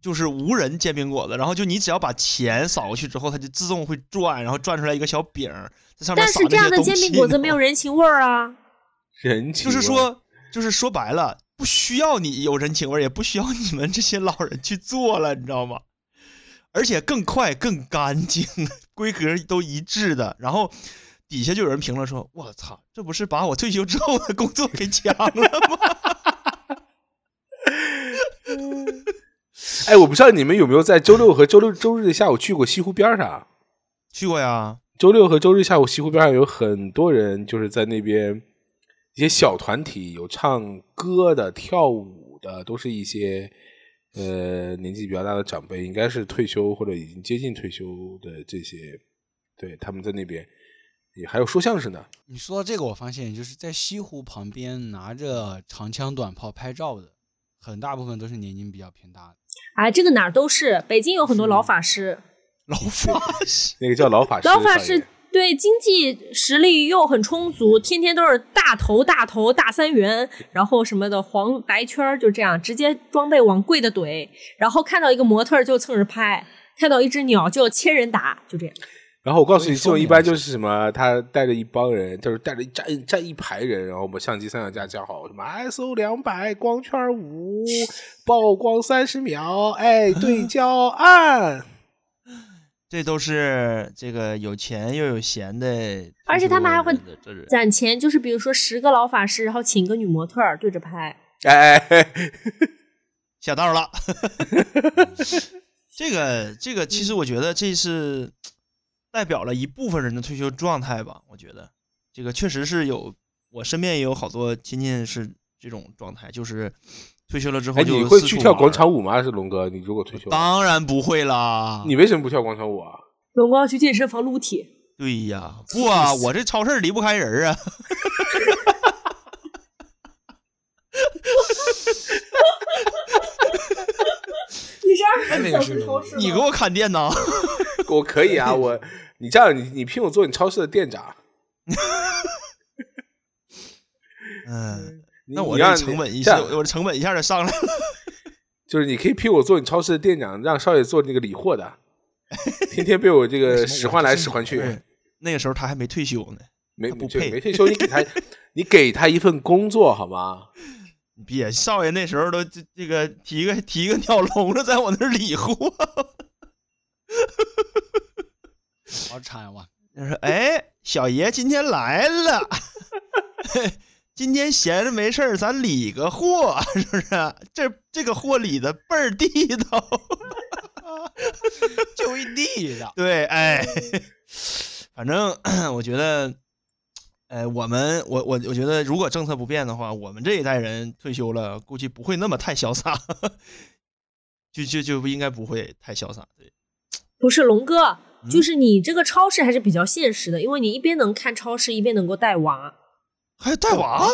就是无人煎饼果子，然后就你只要把钱扫过去之后，它就自动会转，然后转出来一个小饼儿，在上面撒但是这样的东西煎饼果子没有人情味儿啊。人情就是说，就是说白了，不需要你有人情味儿，也不需要你们这些老人去做了，你知道吗？而且更快、更干净，规格都一致的。然后底下就有人评论说：“我操，这不是把我退休之后的工作给抢了吗 哎，我不知道你们有没有在周六和周六周日的下午去过西湖边儿上？？”去过呀，周六和周日下午，西湖边上有很多人，就是在那边一些小团体，有唱歌的、跳舞的，都是一些呃年纪比较大的长辈，应该是退休或者已经接近退休的这些，对，他们在那边也还有说相声的，你说到这个，我发现就是在西湖旁边拿着长枪短炮拍照的，很大部分都是年龄比较偏大的。哎，这个哪儿都是，北京有很多老法师，老法师，那个叫老法师，老法师对经济实力又很充足，天天都是大头大头大三元，然后什么的黄白圈儿就这样，直接装备往贵的怼，然后看到一个模特就蹭着拍，看到一只鸟就千人打，就这样。然后我告诉你，这种一般就是什么，他带着一帮人，就是带着一站站一排人，然后我们相机三脚架架好，什么 ISO 两百，光圈五，曝光三十秒，哎，对焦按。这都是这个有钱又有闲的，而且他们还会攒钱，就是比如说十个老法师，然后请个女模特儿对着拍。哎，哎哎 想到了。这 个这个，其实我觉得这是代表了一部分人的退休状态吧。我觉得这个确实是有，我身边也有好多亲戚是这种状态，就是退休了之后你会去跳广场舞吗？是龙哥，你如果退休了，当然不会啦。你为什么不跳广场舞啊？龙哥要去健身房撸铁，对呀，不啊，我这超市离不开人啊。你是二还十四小时超市吗你给我砍电呐？我可以啊，我你这样，你你聘我做你超市的店长，嗯，你那我你让这成本一下，我的成本一下就上来了。就是你可以聘我做你超市的店长，让少爷做那个理货的，天天被我这个使唤来使唤去，那个时候他还没退休呢，没不配就没退休，你给他 你给他一份工作好吗？别少爷那时候都这这个提个提个鸟笼子在我那儿理货，好惨哇！他说：“哎，小爷今天来了，今天闲着没事儿，咱理个货，是不是？这这个货理的倍儿地道。就一地道，对，哎，反正 我觉得，呃，我们我我我觉得，如果政策不变的话，我们这一代人退休了，估计不会那么太潇洒，就就就应该不会太潇洒。对，不是龙哥，嗯就是你这个超市还是比较现实的，因为你一边能看超市，一边能够带娃。还有带娃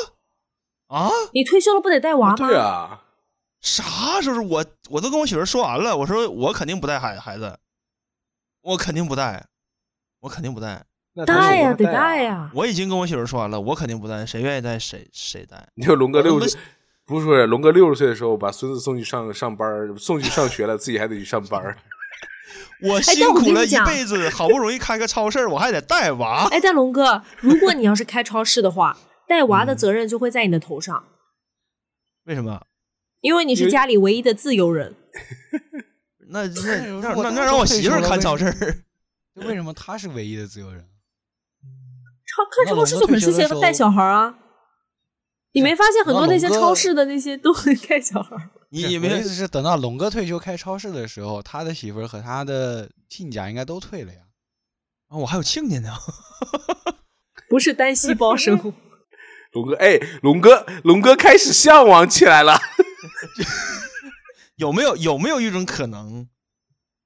啊？你退休了不得带娃吗？对啊，啥时候？我我都跟我媳妇儿说完了，我说我肯定不带孩孩子，我肯定不带，我肯定不带。那带呀，得带呀。我已经跟我媳妇儿说完了，我肯定不带，谁愿意带谁谁带。你说龙哥六十，不是说龙哥六十岁的时候把孙子送去上上班，送去上学了，自己还得去上班。我辛苦了一辈子，好不容易开个超市，我还得带娃。哎，但龙哥，如果你要是开超市的话，带娃嗯的责任就会在你的头上，为什么？因为你是家里唯一的自由人。那 那那那那让我媳妇儿看超市儿。为什么他是唯一的自由人？超看那超市就很适合带小孩啊。你没发现很多那些超市的那些都很带小孩你？你的意思是，等到龙哥退休开超市的时候，他的媳妇儿和他的亲家应该都退了呀。啊，我还有亲家呢。不是单细胞生物。龙哥，哎，龙哥，龙哥开始向往起来了。有没有有没有一种可能，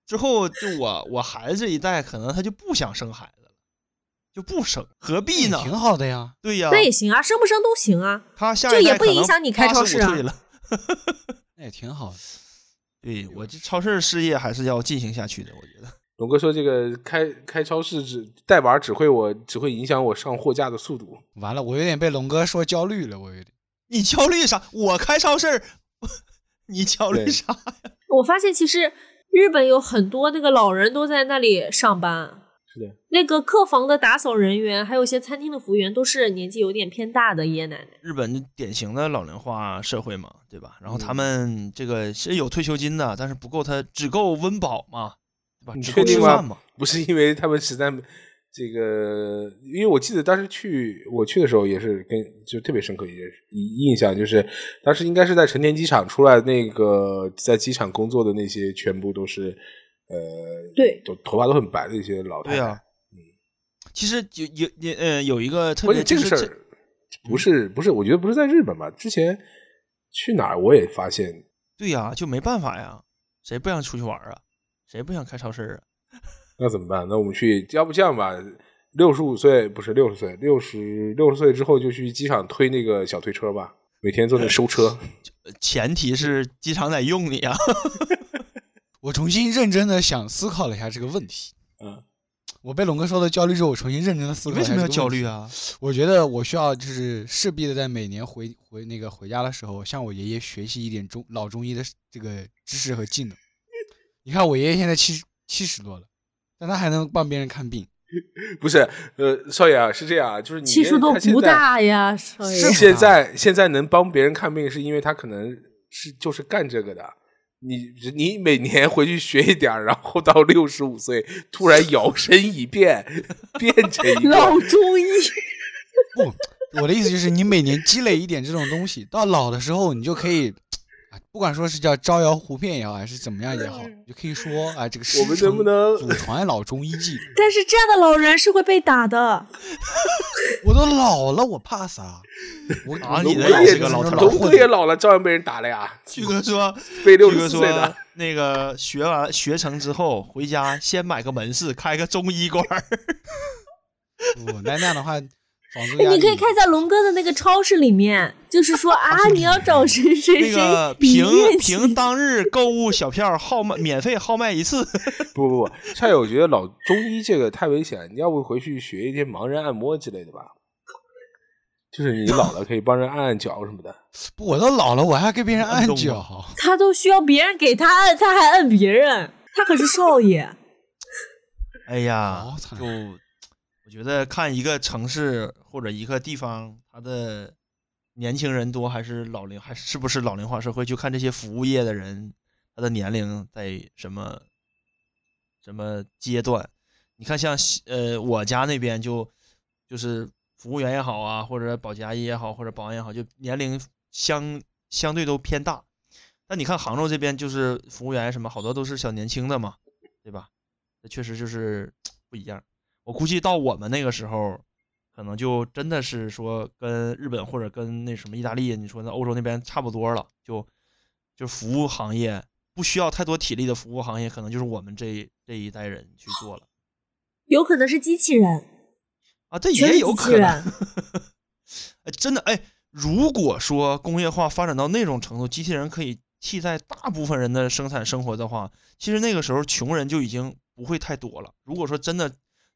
之后就我我孩子这一代，可能他就不想生孩子了，就不生，何必呢？挺好的呀。对呀，那也行啊，生不生都行啊。他下这也不影响你开超市啊85岁了。那也挺好的。对我这超市事业还是要进行下去的，我觉得。龙哥说这个开开超市只带娃只会我只会影响我上货架的速度。完了，我有点被龙哥说焦虑了，我有点。你焦虑啥？我开超市儿，你焦虑啥呀？我发现其实日本有很多那个老人都在那里上班，是的，那个客房的打扫人员，还有一些餐厅的服务员，都是年纪有点偏大的爷爷奶奶。日本就典型的老龄化社会嘛，对吧？然后他嗯们这个是有退休金的，但是不够他只够温饱嘛，对吧？你确定吗。不是因为他们实在这个，因为我记得当时去我去的时候也是跟就特别深刻一个印印象，就是当时应该是在成田机场出来那个在机场工作的那些全部都是呃对都头发都很白的一些老太太。对呀其实有有也呃有一一个特别这个事儿，不是不是，我觉得不是在日本吧？之前去哪儿我也发现，对呀、就没办法呀，谁不想出去玩啊？谁不想开超市啊？那怎么办？那我们去，要不这样吧？六十五岁不是六十岁，六十六十岁之后就去机场推那个小推车吧，每天坐那收车。前提是机场得用你啊。我重新认真的想思考了一下这个问题。嗯，我被龙哥说的焦虑之后，我重新认真的思考。为什么要焦虑？啊？我觉得我需要就是势必的在每年回回那个回家的时候，向我爷爷学习一点中老中医的这个知识和技能。你看我爷爷现在七十七十多了，但他还能帮别人看病。不是，呃，少爷啊，是这样啊，就是你七十多不大呀，少爷。现在现在能帮别人看病，是因为他可能是就是干这个的。你你每年回去学一点儿，然后到六十五岁突然摇身一变，变成一个老中医，不，我的意思就是你每年积累一点这种东西，到老的时候你就可以，啊，不管说是叫招摇湖骗也好，还是怎么样也好，你就可以说啊，这个师我们承能不能祖传老中医技？但是这样的老人是会被打的。我都老了，我怕啥？我啊你的也龙哥也是个老头儿龙哥也老了，照样被人打了呀。旭哥说，被 六哥说四岁的，那个学完学成之后回家先买个门市，开个中医馆儿。不，那那样的话，你可以开在龙哥的那个超市里面，就是说 啊，你要找谁谁那个谁比凭。凭当日购物小票号卖 免费号卖一次。不 不不，少爷，我觉得老中医这个太危险，你要不回去学一些盲人按摩之类的吧？就是你老了可以帮人按按脚什么的。不，我都老了，我还给别人按脚。他都需要别人给他按，他还按别人，他可是少爷。哎呀好，惨就我觉得看一个城市或者一个地方，它的年轻人多还是老龄，还是不是老龄化社会，就看这些服务业的人，他的年龄在什么什么阶段。你看像呃我家那边就就是服务员也好啊，或者保洁阿姨也好，或者保安也好，就年龄相相对都偏大。但你看杭州这边就是服务员什么好多都是小年轻的嘛，对吧？那确实就是 不一样。我估计到我们那个时候，可能就真的是说跟日本或者跟那什么意大利，你说那欧洲那边差不多了，就就服务行业不需要太多体力的服务行业，可能就是我们这这一代人去做了有可能是机器人，啊，这也有可能。哎，真的哎，如果说工业化发展到那种程度，机器人可以替代大部分人的生产生活的话，其实那个时候穷人就已经不会太多了。如果说真的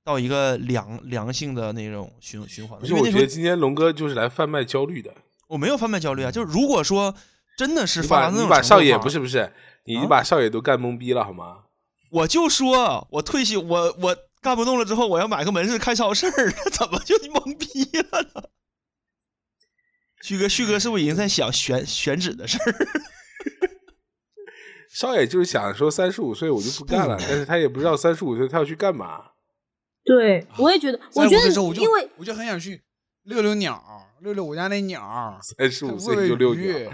到一个良良性的那种循循环，因为我觉得今天龙哥就是来贩卖焦虑的。我没有贩卖焦虑啊，就是如果说真的是你发达那种把你把少爷不是不是，你啊把少爷都干懵逼了好吗？我就说我退休，我我干不动了之后，我要买个门市开超市儿，怎么就懵逼了呢？旭哥，旭哥是不是已经在想选选址的事儿？少爷就是想说三十五岁我就不干了，但是他也不知道三十五岁他要去干嘛。对，我也觉得，我觉得因为我就很想去遛遛鸟，遛遛我家那鸟，三十五岁就遛鱼，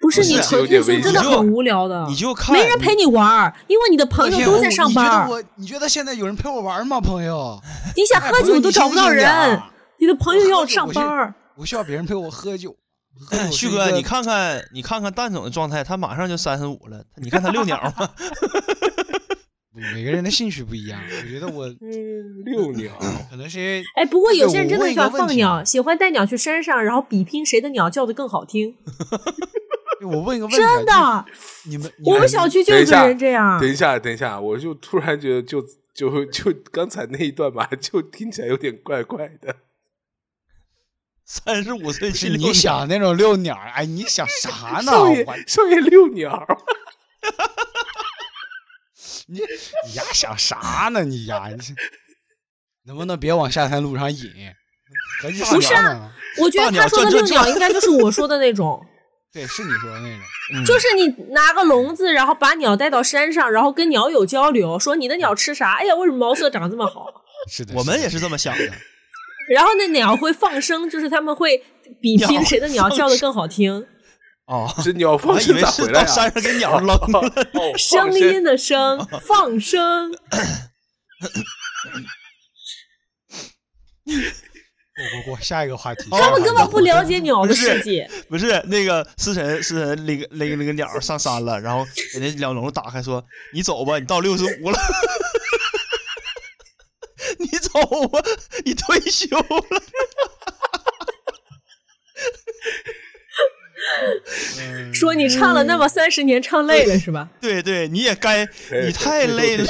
不是你纯退休有点危险真的很无聊的，你就看没人陪你玩，因为你的朋友都在上班，你觉得我，你觉得现在有人陪我玩吗，朋友？你想喝酒都找不到人，你的朋友要上班儿。我需要别人陪我喝酒。旭哥，你看看你看看蛋总的状态，他马上就三十五了，你看他遛鸟吗？每个人的兴趣不一样，我觉得我嗯，六年啊，可能是因为哎，不过有些人真的喜欢放鸟，喜欢带鸟去山上，然后比拼谁的鸟叫的更好听。我问一个问题啊，真的，你们我们小区就有个人这样。等一下，等一下，我就突然觉得就就就刚才那一段吧，就听起来有点怪怪的。三十五岁去是你想那种遛鸟，哎，你想啥呢？少爷我少爷遛鸟，你你丫想啥呢？你丫，你是能不能别往下山路上引？不是啊？我觉得他说的遛鸟应该就是我说的那种，对，是你说的那种。嗯就是你拿个笼子，然后把鸟带到山上，然后跟鸟友交流，说你的鸟吃啥？哎呀，为什么毛色长得这么好？是的，我们也是这么想的。然后那鸟会放声，就是他们会比拼谁的鸟叫的更好听，哦，这鸟我放生咋回来啊？到山上给鸟扔了。哦声音的声，放声。过过过，下一个话题。他他们根本不了解鸟的世界。不是那个思辰，思辰那个那个那个鸟上山了，然后给那鸟笼子打开，说：“你走吧，你到六十五了，你走吧，你退休了。说你唱了那么三十年，唱累了是吧？对对，你也该，你太累了，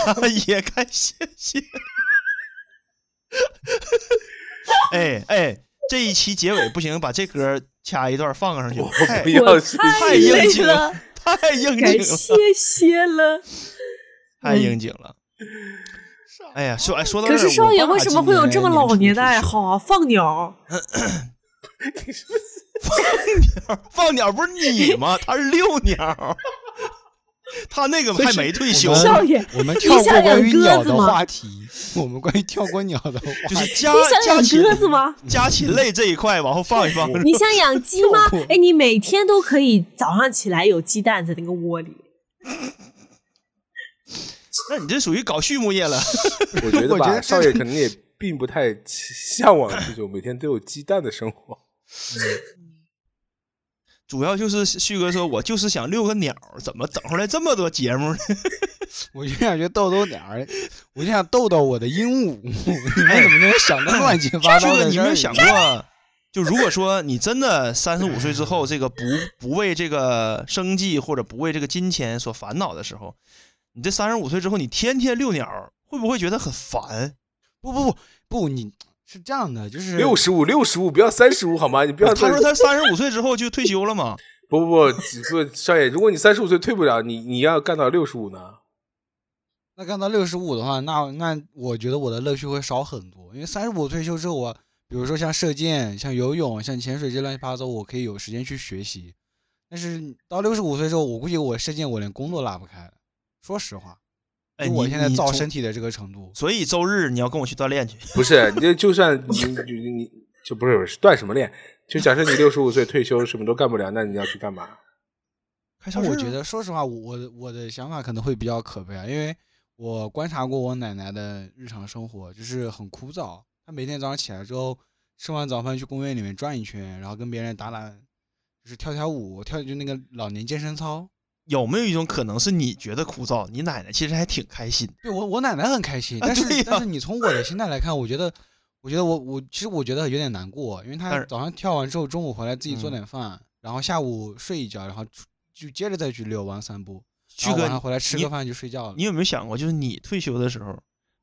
也该歇歇。哎哎，这一期结尾不行，把这歌掐一段放上去，太不要我太应累景了了，太应该景了，歇歇了。太应景了。哎呀，说哎说到可是少爷为什么会有这么老年的爱好啊？放鸟，放 鸟放鸟不是你吗？他是遛鸟，他那个还没退休我，们少爷我们跳过想养关于鸟的鸽子吗话题，我们关于跳过鸟的话题，就是家你想养家禽鸽子吗？家禽类这一块往后放一放。你想养 鸡吗？哎，你每天都可以早上起来有鸡蛋在那个窝里。那你这属于搞畜牧业了。我觉得吧，少爷可能也并不太向往这种每天都有鸡蛋的生活。主要就是旭哥说，我就是想遛个鸟，怎么整出来这么多节目呢？我就想去逗逗鸟儿，我就想逗逗我的鹦鹉。你们怎么能想到乱七八，糟的你有没有想过，就如果说你真的三十五岁之后，这个不不为这个生计或者不为这个金钱所烦恼的时候，你这三十五岁之后，你天天遛鸟，会不会觉得很烦？不不不不，你是这样的，就是六十五，六十五，不要三十五好吗？你不要他说他三十五岁之后就退休了嘛。不不不不，少爷，如果你三十五岁退不了，你你要干到六十五呢？那干到六十五的话，那那我觉得我的乐趣会少很多，因为三十五退休之后，我比如说像射箭、像游泳、像潜水这乱七八糟，我可以有时间去学习。但是到六十五岁之后，我估计我射箭我连弓都拉不开了。说实话，哎，就我现在造身体的这个程度，所以周日你要跟我去锻炼去。不是，你这就算你你你就不是不是锻什么炼？就假设你六十五岁退休，什么都干不了，那你要去干嘛？开超市啊我觉得说实话，我我的想法可能会比较可悲啊，因为我观察过我奶奶的日常生活，就是很枯燥。她每天早上起来之后，吃完早饭去公园里面转一圈，然后跟别人打打，就是跳跳舞，跳就那个老年健身操。有没有一种可能是你觉得枯燥，你奶奶其实还挺开心？对我我奶奶很开心，啊但是、但是你从我的心态来看，我觉得我觉得我我其实我觉得有点难过，因为她早上跳完之后，中午回来自己做嗯点饭，然后下午睡一觉，然后就接着再去遛弯散步，旭哥然后晚上回来吃个饭就睡觉了。你有没有想过，就是你退休的时候，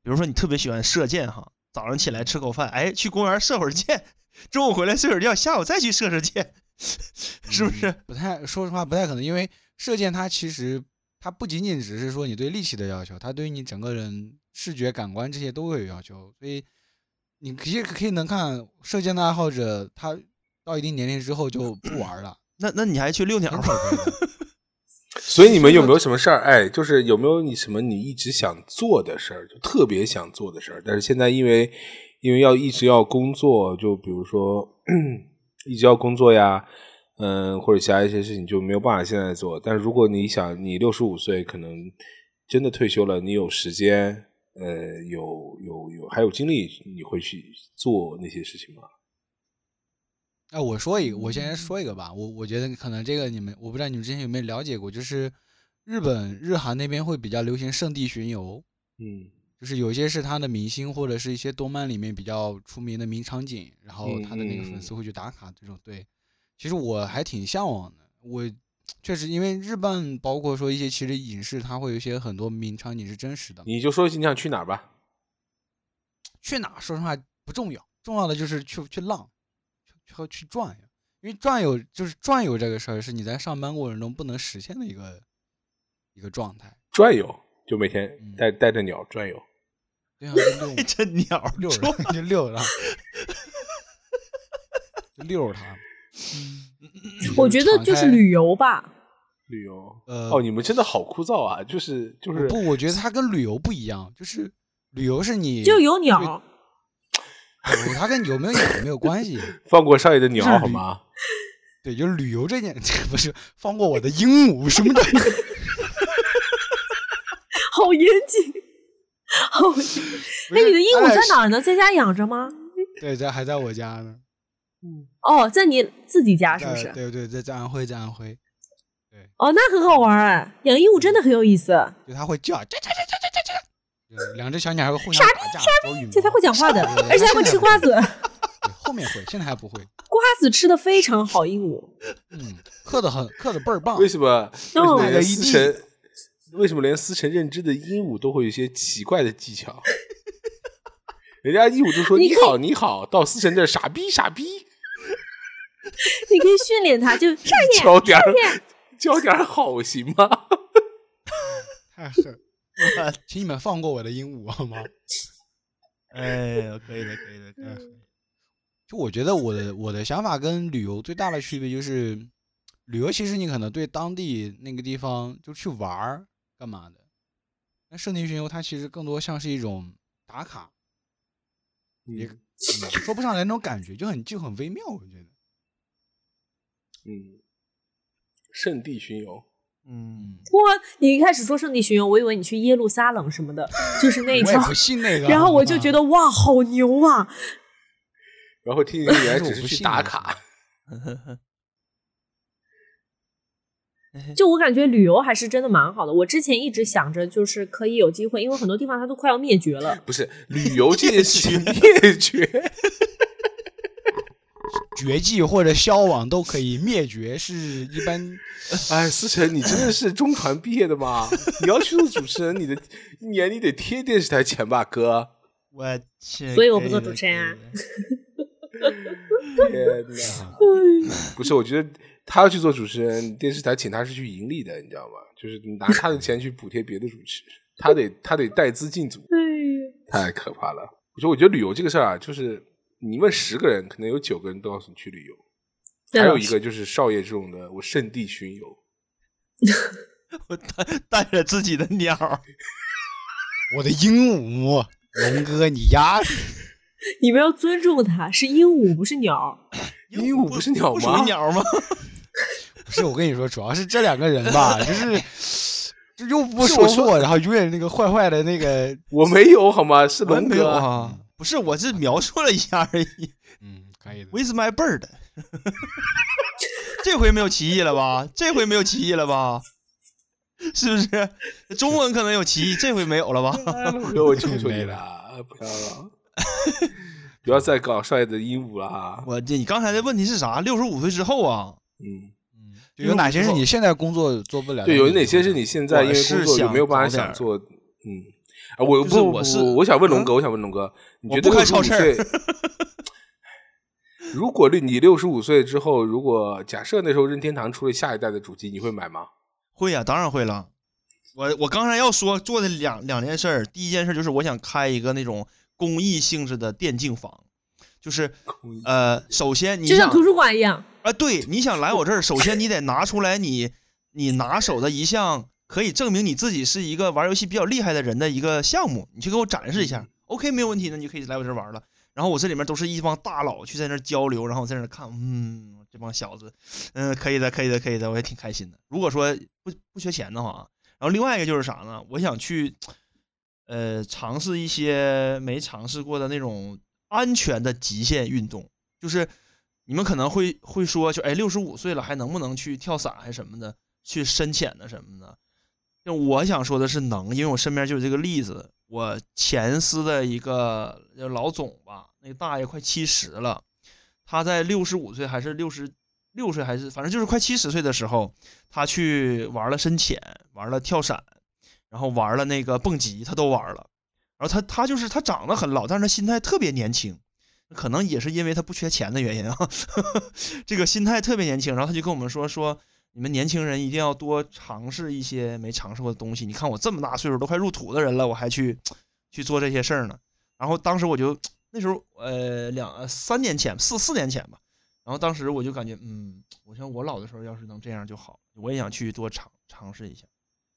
比如说你特别喜欢射箭哈，早上起来吃口饭，哎，去公园射会儿箭，中午回来睡会儿觉，下午再去射射箭，是不是？嗯不太，说实话不太可能，因为射箭它其实它不仅仅只是说你对力气的要求，它对于你整个人视觉感官这些都会有要求，所以你可以可以能看射箭的爱好者，他到一定年龄之后就不玩了，那那你还去遛鸟。所以你们有没有什么事儿？哎，就是有没有你什么你一直想做的事儿，就特别想做的事儿，但是现在因为因为要一直要工作，就比如说 一直要工作呀，嗯，或者其他一些事情就没有办法现在做。但是如果你想你六十五岁可能真的退休了，你有时间，呃，有有有还有精力，你会去做那些事情吗？哎，我说一个，我先说一个吧。我我觉得可能这个你们，我不知道你们之前有没有了解过，就是日本、日韩那边会比较流行圣地巡游，嗯就是有些是他的明星或者是一些动漫里面比较出名的名场景，然后他的那个粉丝会去打卡这种。对，其实我还挺向往的。我 确实因为日漫，包括说一些其实影视，它会有一些很多名场景是真实的。你就说你想去哪儿吧。去哪儿说实话不重要，重要的就是去去浪，去去去转悠。因为转悠就是转悠这个事儿，是你在上班过程中不能实现的一个一个状态。转悠，就每天嗯带带着鸟转悠。对啊，遛 带着鸟遛着 就遛着它，遛着它。我觉得就是旅游吧。旅游，呃哦，你们真的好枯燥啊！就是就是不，我觉得它跟旅游不一样，就是旅游是你就有鸟，不它跟有没有鸟没有关系。放过少爷的鸟好吗？对，就是旅游这件，不是放过我的鹦鹉什么的。好严谨，好严谨。哎，你的鹦鹉在哪儿呢？在家养着吗？对，在还在我家呢。哦，在你自己家是不是？在对对，在在安徽，在安徽，对哦，那很好玩哎，养鹦鹉真的很有意思，就它会叫，喳喳喳喳喳喳喳，两只小鸟还会互相打架，捉羽毛。而且它会讲话的对对，对而且还会吃瓜子，对后面会，现在还不会。瓜子吃的非常好，鹦鹉。嗯，刻的很，刻的倍儿棒。为什么？为什么哦连思成？为什么连思成认知的鹦鹉都会有一些奇怪的技巧？人家鹦鹉就说你好你好，到思成这儿傻逼傻逼，你可以训练它，就 上眼教点儿教点儿好行吗？太狠！请你们放过我的鹦鹉好吗？哎呀，可以的，可以的，可以的。就我觉得我的我的想法跟旅游最大的区别就是，旅游其实你可能对当地那个地方就去玩儿干嘛的，那圣地巡游它其实更多像是一种打卡，也、嗯嗯说不上来那种感觉，就很就很微妙，我觉得。嗯，圣地巡游，嗯，哇！你一开始说圣地巡游，我以为你去耶路撒冷什么的，就是那一条我不。信那个。然后我就觉得，哇，好牛啊！然后听你原来只是 去打卡，就我感觉旅游还是真的蛮好的。我之前一直想着，就是可以有机会，因为很多地方它都快要灭绝了。不是旅游这件事情 灭绝，绝迹或者消亡都可以，灭绝是一般。哎，思成，你真的是中传毕业的吗？你要去做主持人，你的一年你得贴电视台钱吧，哥。我去，所以我不做主持人啊。天哪！不是，我觉得他要去做主持人，电视台请他是去盈利的，你知道吗？就是拿他的钱去补贴别的主持，他得他得带资进组，太可怕了。我说，我觉得旅游这个事儿啊，就是你问十个人，可能有九个人都告诉你去旅游，还有一个就是少爷这种的，我圣地巡游。我带 带着自己的鸟，我的鹦鹉，龙哥你丫的！你们要尊重它，是鹦鹉，不是鸟。鹦鹉不是鸟吗？鸟吗？不是，我跟你说，主要是这两个人吧，就是就又不是我说说话，然后永远那个坏坏的那个，我没有好吗？是龙哥。啊，不是，我是描述了一下而已。嗯，可以的。With my bird，这回没有歧义了吧？这回没有歧义了吧？是不是？中文可能有歧义，这回没有了吧？龙哥，我求求你了，不要了，不要再搞少爷的鹦鹉了啊！我这你刚才的问题是啥？六十五岁之后啊？嗯，嗯，就有哪些是你现在工作做不了？对，有哪些是你现在因为工作有没有办法想想做？嗯，啊，我就是不，我是我想问龙嗯哥，我想问龙哥，你我觉得不开超市65岁 如果你六十五岁之后，如果假设那时候任天堂出了下一代的主机，你会买吗？会呀、当然会了。我我刚才要说做的两两件事儿，第一件事就是我想开一个那种公益性质的电竞房，就是呃，首先你就像图书馆一样。啊，对，你想来我这儿，首先你得拿出来你你拿手的一项可以证明你自己是一个玩游戏比较厉害的人的一个项目，你去给我展示一下。OK，没有问题，那你就可以来我这玩了。然后我这里面都是一帮大佬去在那交流，然后我在那看，嗯，这帮小子，嗯，可以的，可以的，可以的，我也挺开心的。如果说不不缺钱的话，然后另外一个就是啥呢？我想去，呃，尝试一些没尝试过的那种安全的极限运动，就是你们可能会会说，就哎，六十五岁了还能不能去跳伞还什么的，去深潜的什么的？就我想说的是能，因为我身边就有这个例子。我前司的一个老总吧，那个大爷快七十了，他在六十五岁还是六十六岁还是反正就是快七十岁的时候，他去玩了深潜，玩了跳伞，然后玩了那个蹦极，他都玩了。然后他他就是他长得很老，但是他心态特别年轻，可能也是因为他不缺钱的原因啊，这个心态特别年轻。然后他就跟我们说说，你们年轻人一定要多尝试一些没尝试过的东西。你看我这么大岁数都快入土的人了，我还去去做这些事儿呢。然后当时我就那时候呃两呃三年前四四年前吧，然后当时我就感觉嗯，我想我老的时候要是能这样就好，我也想去多尝尝试一下。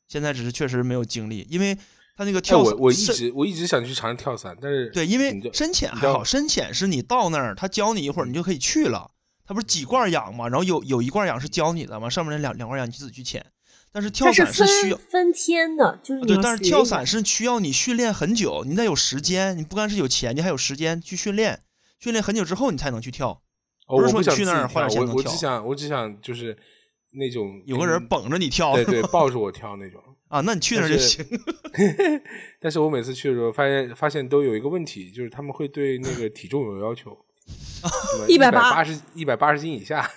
现在只是确实没有精力，因为他那个哎，跳伞，我我一直我一直想去尝试跳伞，但是对，因为深潜你知道还好，深潜是你到那儿，他教你一会儿，你就可以去了。他不是几罐氧嘛，然后有有一罐氧是教你的嘛，上面那两两罐氧你自己去潜。但是跳伞是需要分，分天的，就是你对，但是跳伞是需要你训练很久，你得有时间，你不光是有钱，你还有时间去训练。训练很久之后你才能去跳，哦，不是说你去那儿自己跳我我只花点钱能跳想我只想就是那种有个人捧着你跳，对对 抱着我跳那种。啊，那你去那儿就但是行。但是我每次去的时候，发现发现都有一个问题，就是他们会对那个体重有要求，一百八十一百八十斤以下。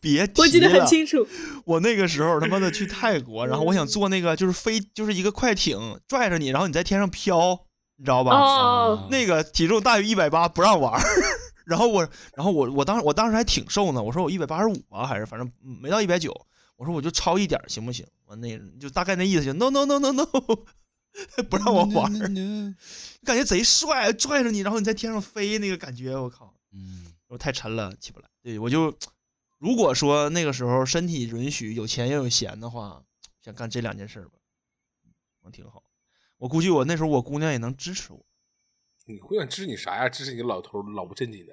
别提我记得很了清楚。我那个时候他妈的去泰国，然后我想坐那个就是飞，就是一个快艇拽着你，然后你在天上飘，你知道吧？哦，那个体重大于一百八不让玩。然后我，然后我，我当时我当时还挺瘦呢，我说我一百八十五啊，还是反正嗯没到一百九，我说我就超一点行不行？完那就大概那意思就 no no no no no，不让我玩儿，感觉贼帅，拽着你，然后你在天上飞那个感觉，我靠！嗯，我太沉了，起不来。对，我就如果说那个时候身体允许，有钱又有闲的话，想干这两件事儿吧，我挺好。我估计我那时候我姑娘也能支持我。你姑娘支持你啥呀？支持你个老头儿老不正经的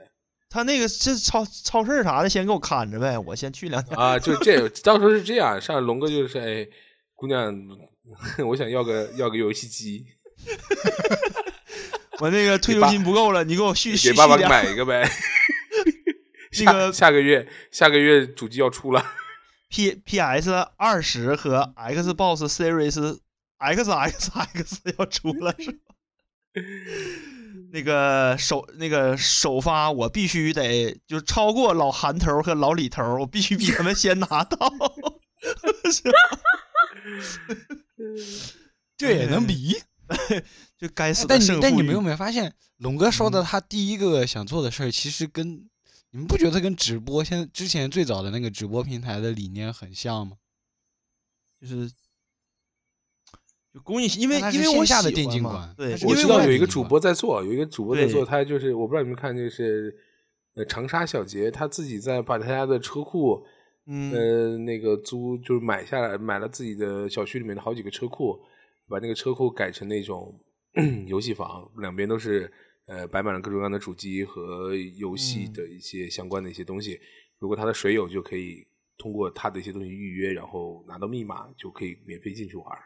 他那个这超超市啥的，先给我看着呗，我先去两天。啊！就这，到时候是这样，上龙哥就是哎，姑娘，我想要个要个游戏机，我那个退休金不够了，你给我续续续给爸爸点。买一个呗。那个下个月下个月主机要出了，P P S 二十和 Xbox Series X X X 要出了是吧？那个首那个首发我必须得就是超过老韩头和老李头，我必须比他们先拿到，是吧？这也能比？就该死的但你但你们有没有发现，龙哥说的嗯他第一个想做的事儿，其实跟你们不觉得跟直播现在之前最早的那个直播平台的理念很像吗？就是就公益，因为因为我线下的电竞馆对我知道有一个主播在做，有一个主播在做，他就是我不知道你们看，就是呃长沙小杰他自己在把他家的车库，嗯呃那个租就是买下来，买了自己的小区里面的好几个车库，把那个车库改成那种 游戏房，两边都是呃摆满了各种各样的主机和游戏嗯的一些相关的一些东西。如果他的水友就可以通过他的一些东西预约，然后拿到密码就可以免费进去玩。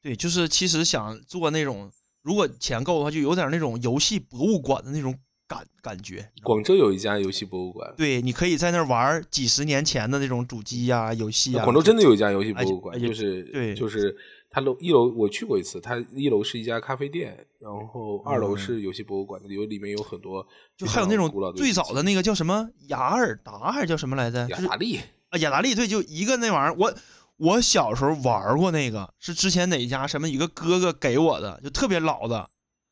对，就是其实想做那种，如果钱够的话，就有点那种游戏博物馆的那种感感觉。广州有一家游戏博物馆，对，你可以在那儿玩几十年前的那种主机呀、游戏啊。广州真的有一家游戏博物馆，就是对就是它楼一楼我去过一次，它一楼是一家咖啡店，然后二楼嗯是游戏博物馆，有里面有很多就还有那种最早的那个叫什么雅尔达还是叫什么来着？雅达利，啊，雅达利，对，就一个那玩意儿，我我小时候玩过那个，是之前哪家什么一个哥哥给我的，就特别老的，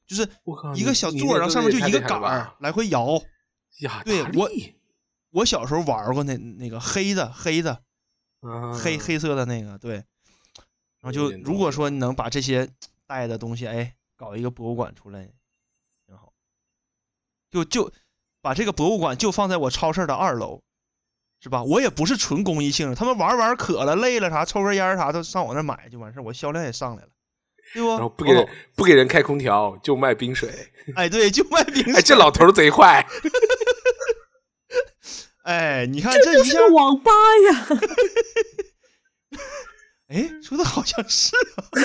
就是一个小座儿，然后上面就一个杆儿来回摇。呀对我我小时候玩过那那个黑的黑的啊黑黑色的那个，对。然后就如果说你能把这些 带的东西，哎，搞一个博物馆出来，挺好。就就把这个博物馆就放在我超市的二楼，是吧？我也不是纯公益性，他们玩儿玩儿渴了累了啥，抽根烟啥的上我那买就完事儿，我销量也上来了，对不？然后不给人不给人开空调，就卖冰水。哎，对，就卖冰哎，这老头贼坏，哎，你看这一下，网吧呀！哎，说的好像是啊，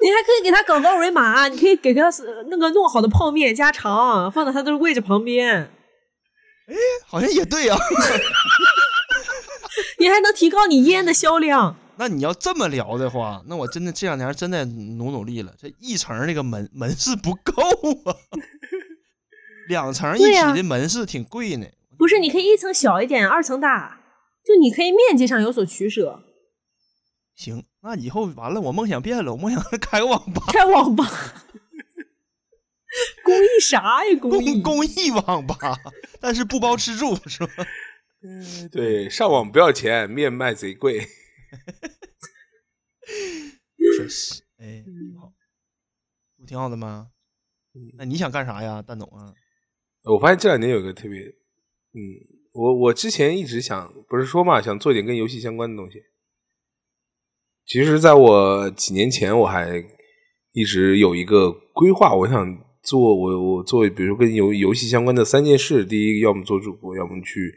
你还可以给他搞个二维码，你可以给他那个弄好的泡面加肠放在他的位置旁边，哎好像也对啊。你还能提高你烟的销量。那你要这么聊的话，那我真的这两年真的努努力了。这一层那个门门市不够啊，两层一体的门市挺贵呢。不是，你可以一层小一点，二层大，就你可以面积上有所取舍。行，那以后完了，我梦想变了，我梦想开个网吧，开网吧，公益啥呀？公益公公益网吧，但是不包吃住，是吧？对，上网不要钱，面卖贼贵。确实，哎，挺好，不挺好的吗？那你想干啥呀，蛋总啊？我发现这两年有一个特别，嗯，我我之前一直想，不是说嘛，想做点跟游戏相关的东西。其实，在我几年前，我还一直有一个规划，我想做我我做，比如说跟游游戏相关的三件事：第一，要么做主播，要么去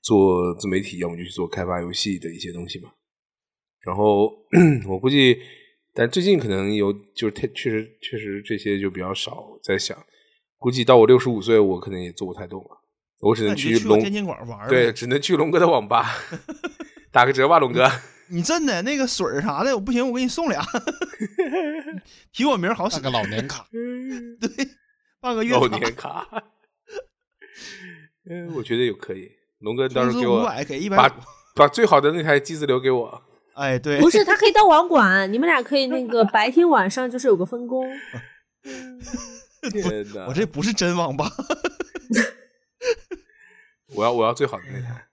做自媒体，要么就去做开发游戏的一些东西嘛。然后 我估计但最近可能有，就是太确实确实这些就比较少在想，估计到我六十五岁，我可能也做不太动了，我只能去龙个电竞馆玩对，只能去龙哥的网吧 打个折吧，龙哥。你真的那个水儿啥的，我不行，我给你送俩，提我名好使办，个老年卡，对，办个月老，年卡，嗯，我觉得也可以。龙哥到时候给我百给一百把，把最好的那台机子留给我。哎，对，不是，他可以当网管，你们俩可以那个白天晚上就是有个分工。天哪！我这不是真网吧，我要我要最好的那台。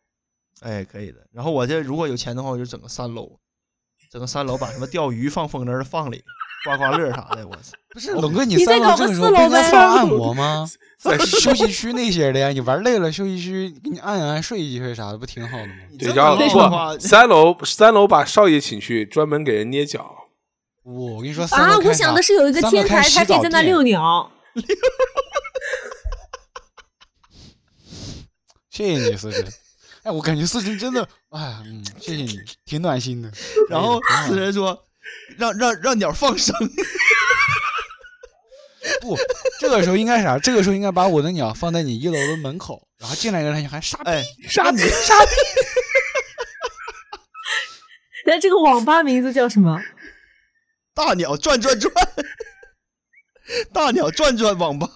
哎，可以的。然后我这如果有钱的话，我就整个三楼，整个三楼把什么钓鱼放风筝放里，刮刮乐啥的，我操！不是龙哥，你三楼搞个这个时候不应该四楼呗放按摩吗？在休息区那些的呀，你玩累了，休息区给你按一按，睡一睡啥的，不挺好的吗？对，你这么然后唠的话不，三楼三楼把少爷请去，专门给人捏脚。我跟你说，三啊，楼开啥我想的是有一个三楼天台，开洗澡他可以在那店遛鸟。谢谢你，思辰。哎，我感觉思辰真的，哎，嗯，谢谢你，挺暖心的。然后哎呀挺好的死人说，让让让鸟放生，不，这个时候应该啥？这个时候应该把我的鸟放在你一楼的门口，然后进来一个人还傻逼，哎，傻逼，傻逼，那这个网吧名字叫什么？大鸟转转转，大鸟转转网吧。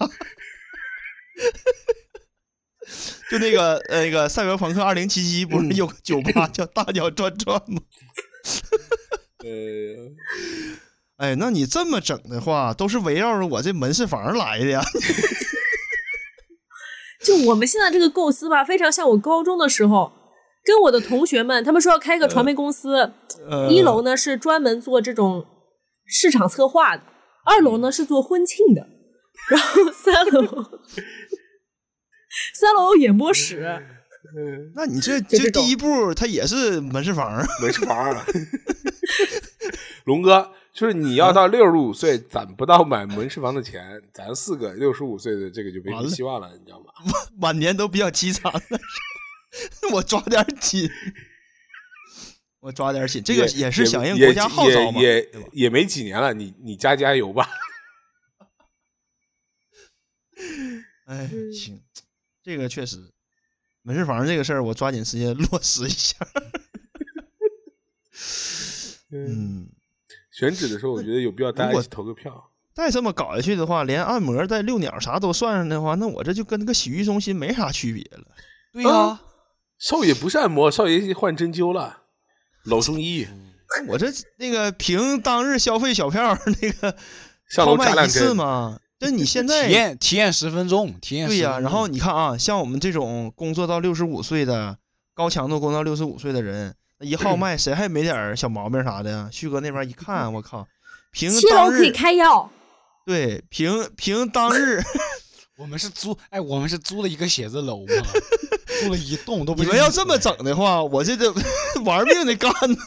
就那个呃那个赛博朋克二零七七不是有个酒吧叫大鸟转转吗？呃，哎，那你这么整的话，都是围绕着我这门市房来的呀。就我们现在这个构思吧，非常像我高中的时候，跟我的同学们，他们说要开个传媒公司，呃一楼呢是专门做这种市场策划的，二楼呢是做婚庆的，然后三楼三楼有演播室。那你这这第一步，他也是门市房。门市房啊。龙哥，就是你要到六十五岁攒不到买门市房的钱，咱四个六十五岁的这个就没什么希望了，你知道吗？晚年都比较凄惨了。我抓点紧，我抓点紧，这个也是响应国家号召嘛，也也没几年了，你你加加油吧。哎，行，这个确实，门市房这个事儿，我抓紧时间 落实一下。嗯，选址的时候，我觉得有必要大家一起投个票。再这么搞下去的话，连按摩、带遛鸟啥都算上的话，那我这就跟那个洗浴中心没啥区别了。对呀、少爷不是按摩，少爷换针灸了，老中医我这那个凭当日消费小票那个上楼号卖一次扎两针。嘛。但你现在体验体验十分钟，体验对呀、10分然后你看啊，像我们这种工作到六十五岁的高强度工作到六十五岁的人，那一号 脉谁还没点儿小毛病啥的呀？旭哥那边一看，我靠，凭七楼当可以日开药，对凭凭当日 我们是租，哎，我们是租了一个写字楼嘛，租了一栋都不你们要这么整的话，我这得 玩命的干呢。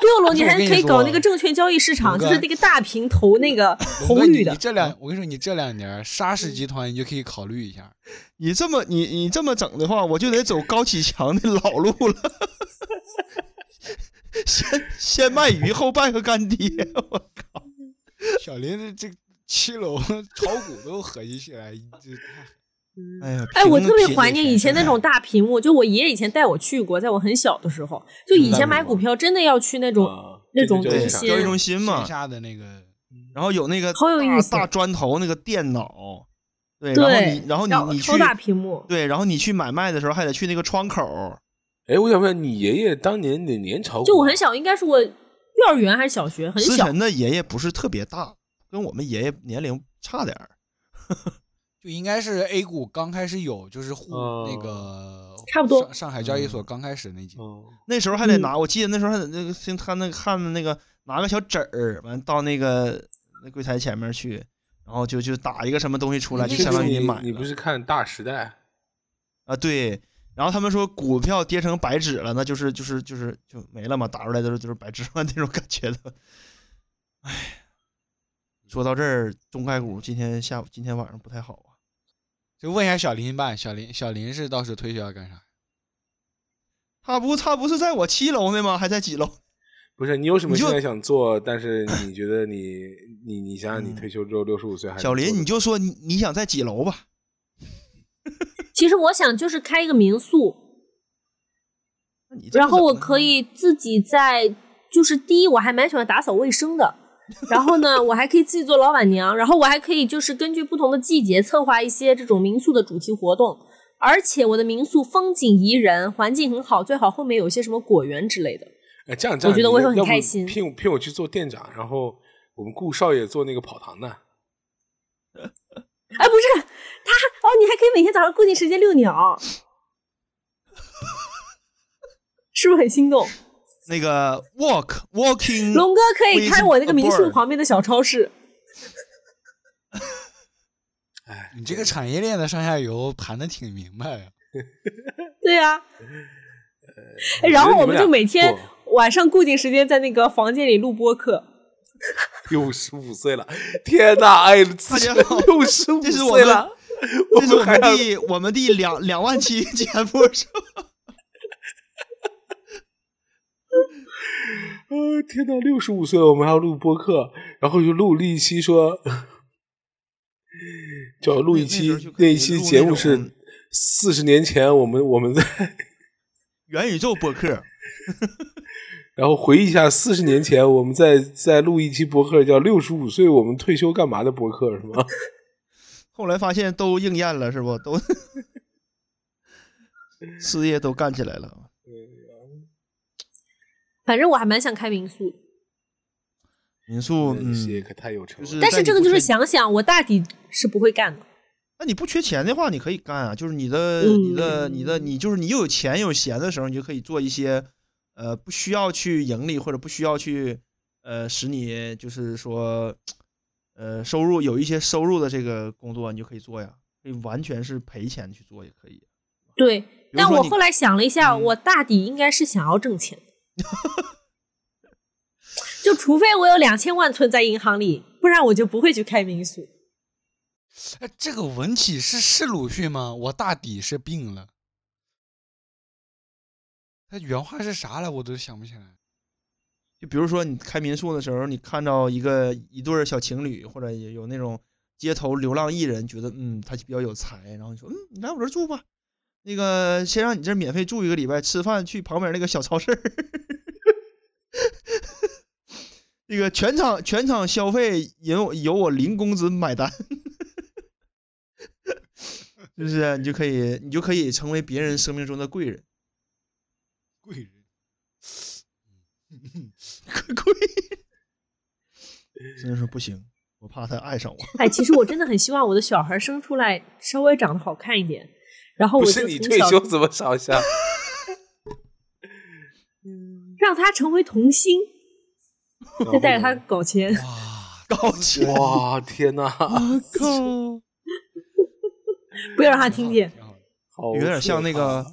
六楼你我还可以搞那个证券交易市场，就是那个大屏投那个 红绿的你。这两，我跟你说，你这两年沙士集团你就可以考虑一下。你这么你你这么整的话，我就得走高启强的老路了。先先卖鱼后拜个干爹，我靠！小林的这七楼炒股都合计起来，这太哎呀，哎，我特别怀念以前那种大屏幕，就我爷爷以前带我去过，在我很小的时候，就以前买股票真的要去那种啊那种对这个就是交易中心嘛线，下的那个，然后有那个好有意思大大砖头那个电脑，对，然后你，然后你你去超大屏幕，对，然后你去买卖的时候还得去那个窗口，哎，我想问你爷爷当年哪年炒股？就我很，小，应该是我幼儿园还是小学，很小思辰。的爷爷不是特别大，跟我们爷爷年龄差点儿。就应该是 A 股刚开始有，就是沪哦那个差不多上上海交易所刚开始那几那时候还得嗯拿，我记得那时候还得那个先他那个看的那个拿个小纸儿，完到那个那柜台前面去，然后就就打一个什么东西出来，就相当于你买。你不是看《大时代啊，对。然后他们说股票跌成白纸了，那就是就是就是就没了嘛，打出来都是都是白纸嘛 那种感觉的。唉，说到这儿，中概股今天下午今天晚上不太好啊。就问一下小林吧，小林小林是到时候退休要干啥？他不他不是在我七楼呢吗？还在几楼？》？不是你有什么你现在想做，但是你觉得你 你你想想，你退休之后六十五岁还小林，你就就说你你想在几楼吧？其实我想就是开一个民宿，然后我可以自己在，就是第一我还蛮喜欢打扫卫生的，然后呢，我还可以自己做老板娘，然后我还可以就是根据不同的季节策划一些这种民宿的主题活动，而且我的民宿风景宜人，环境很好，最好后面有一些什么果园之类的。哎这样这样，我觉得我会很开心聘我聘我去做店长，然后我们顾少爷做那个跑堂的。哎，不是他哦，你还可以每天早上固定时间遛鸟，是不是很心动？那个 walk walking，龙哥可以开我那个民宿旁边的小超市。哎，你这个产业链的上下游盘的挺明白呀。对呀、我然后我们就每天晚上固定时间在那个房间里录播客。六十五岁了，天哪！哎，六 十五岁了，我这是我还要们第我们第两两万期节目是吧？呃，天哪，六十五岁了，我们还要录播客，然后就录了一期说，叫录一期那一期节目是种四十年前我们我们在，元宇宙播客，然后回忆一下四十年前我们在在录一期播客，叫六十五岁我们退休干嘛的播客是吗？后来发现都应验了，是不？都 事业都干起来了。反正我还蛮想开民宿的，民宿，你事业嗯，可太有成了。但是这个就是想想，我大抵是不会干的。那你不缺钱的话，你可以干啊。就是你的、嗯你的、你的，你就是你又有钱又有闲的时候，你就可以做一些，呃，不需要去盈利或者不需要去，呃，使你就是说，呃，收入有一些收入的这个工作，你就可以做呀。可以完全是赔钱去做也可以。对，但我后来想了一下，嗯我大抵应该是想要挣钱的。就除非我有两千万存在银行里，不然我就不会去开民宿。哎，这个文体是是鲁迅吗？我大抵是病了。他原话是啥来？我都想不起来。就比如说你开民宿的时候，你看到一个一对小情侣，或者有那种街头流浪艺人，觉得嗯他比较有才，然后你说嗯你来我这儿住吧，那个先让你这儿免费住一个礼拜，吃饭去旁边那个小超市儿，那个全场全场消费由由我零工资买单，是不是？你就可以你就可以成为别人生命中的贵人，贵人，贵人。真的说不行，我怕他爱上我。哎，其实我真的很希望我的小孩生出来稍微长得好看一点，然后我就是你退休怎么少一下？让他成为童星，再带着他搞钱。哇，搞钱，哇，天哪，我靠！不要让他听见。好有点像那个，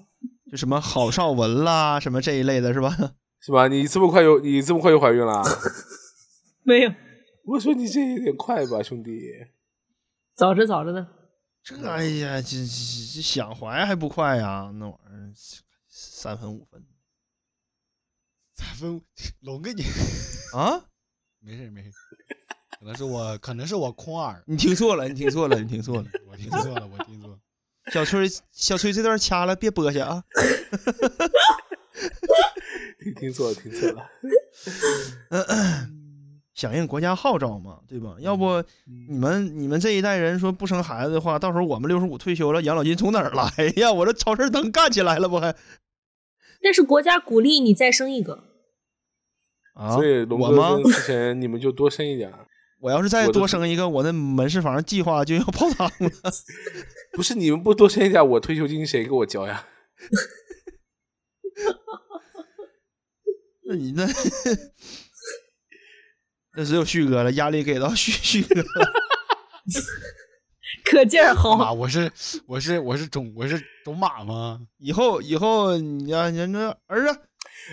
就什么郝邵文啦，什么这一类的，是吧？是吧？你这么快就你这么快就怀孕了？没有，我说你这有点快吧，兄弟。早着早着呢。这哎呀，这这这想怀还不快呀？那玩意儿三分五分咱分 龙给你 啊！没事没事，可能是我可能是我空耳，你听错了，你听错了，你听错了。我听错了，我听错了。小崔，小崔这段掐了，别播下啊！听听错了，听错了。响应国家号召嘛，对吧？要不你们你们这一代人说不生孩子的话，到时候我们六十五退休了，养老金从哪儿来呀？我这超市能干起来了不还？但是国家鼓励你再生一个，啊，所以龙哥？之前 你们就多生一点。我要是再多生一个，我那门市房计划就要泡汤了。不是你们不多生一点，我退休金谁给我交呀？那你那那只有旭哥了，压力给到旭旭哥了。可劲儿马，薅。我是我是我是种我是种马吗？以后以后你要你那儿子，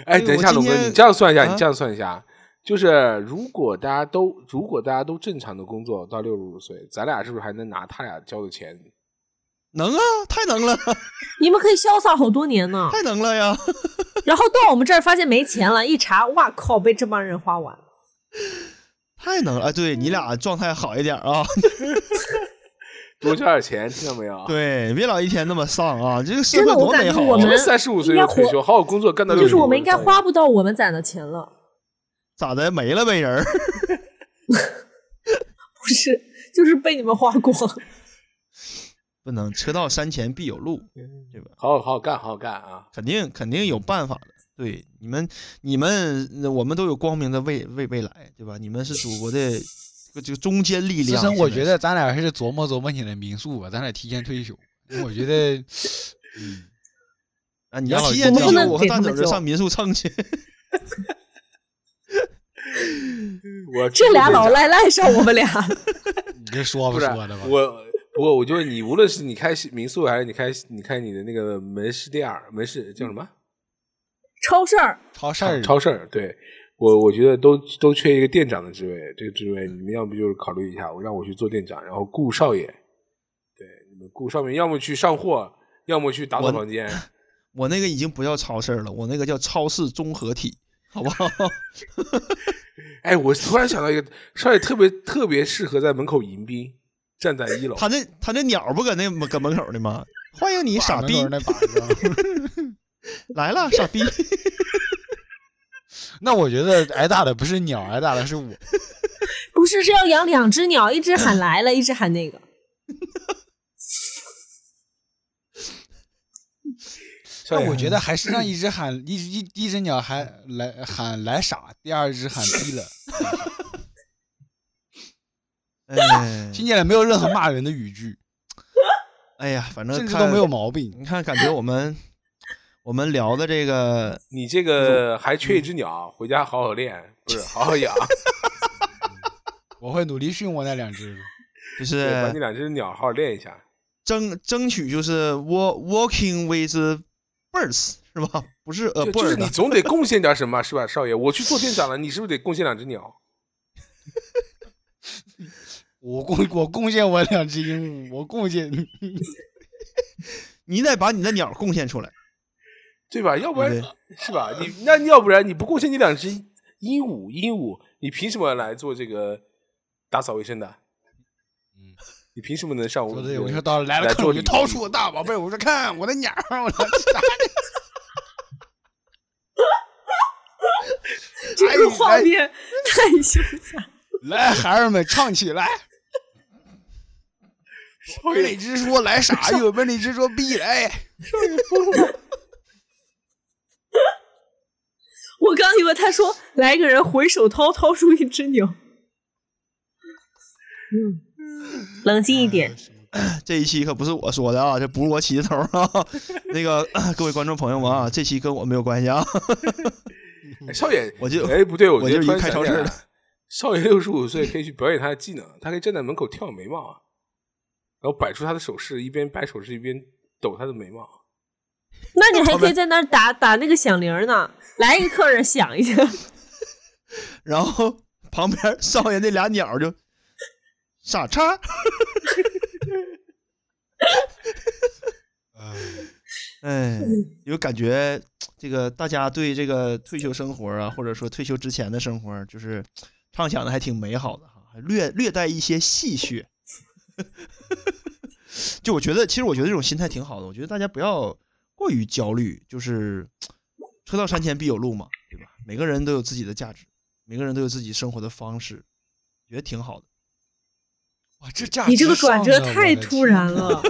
哎，等一下，龙哥，你这样算一下，啊你这样算一下，就是如果大家都如果大家都正常的工作到六十五岁，咱俩是不是还能拿他俩交的钱？能啊，太能了，你们可以潇洒好多年呢。太能了呀！然后到我们这儿发现没钱了，一查，哇靠，被这帮人花完了。太能了！哎，对你俩状态好一点啊，多交点钱，听到没有？对，别老一天那么丧啊，这个社会多美好啊！我们三十五岁就退休，好好工作，干到就是我们应该花不到我们攒的钱了，咋的没了呗人儿？不是，就是被你们花光。不能车到山前必有路，对吧？好好好好干，好好干啊！肯定肯定有办法的。对你们，你们呃我们都有光明的未未未来，对吧？你们是祖国的这个这个中坚力量。其实我觉得咱俩还是琢磨琢磨你的民宿吧，咱俩提前退休。我觉得，嗯，啊，你要老提前退休，我和蛋给他们交总就上民宿蹭去。我这俩老赖赖上我们俩，你这说不说的吧？我，不过我觉得你无论是你开民宿还是你开你开你的那个门市店儿，门市叫什么？超市儿超市儿，超市儿，对我我觉得都都缺一个店长的职位，这个职位你们要不就是考虑一下，我让我去做店长，然后顾少爷，对你们顾少爷，要么去上货，要么去打扫房间。我那个已经不叫超市了，我那个叫超市综合体，好不好？哎，我突然想到一个，少爷特别特别适合在门口迎宾，站在一楼。他那他那鸟不搁那搁门口呢吗？欢迎你，傻逼。来了，傻逼！那我觉得挨打的不是鸟，挨打的是我。不是是要养两只鸟，一只喊来了，一只喊那个。那我觉得还是让一只喊一只一第一只鸟还来喊来傻，第二只喊低了，哎，听起来没有任何骂人的语句，哎呀，反正看甚至都没有毛病。你看，感觉我们我们聊的这个，你这个还缺一只鸟，回家好好练，不是好好养 我会努力训我那两只。就是，把是你两只鸟好好练一下。争争取就是 walk walking with birds 是吧？不是呃就就是你总得贡献点什么，是吧，少爷？我去做店长了，你是不是得贡献两只鸟？我贡我贡献我两只鹦鹉，我贡献你得把你的鸟贡献出来。对吧？要不然是吧？你那要不然你不贡献你两只鹦鹉，鹦鹉，你凭什么来做这个打扫卫生的？嗯，你凭什么能上我？我说到了来了来坑，我就做礼仪掏出我大宝贝，我说看我的鸟儿，我说 这个画面太羞惨。来孩儿们唱起来。少爷只说来傻，有本哪只说必来。我刚以为他说来个人回手掏掏出一只鸟。嗯，冷静一点。这一期可不是我说的啊，这不是我起的头啊。那个各位观众朋友们啊，这期跟我没有关系啊。哎少爷，我就哎不对，我我就觉得突然一个开超市的 少爷六十五岁可以去表演他的技能，他可以站在门口跳眉毛啊，然后摆出他的手势，一边摆手势一边抖他的眉毛。那你还可以在那儿打打那个响铃呢，来一个客人响一下。然后旁边少爷那俩鸟就傻叉，哎，有感觉这个大家对这个退休生活啊，或者说退休之前的生活，就是畅想的还挺美好的哈，还略略带一些戏谑。就我觉得，其实我觉得这种心态挺好的。我觉得大家不要过于焦虑，就是车到山前必有路嘛，对吧？每个人都有自己的价值，每个人都有自己生活的方式，觉得挺好的。哇，这价你这个转折太突然，了。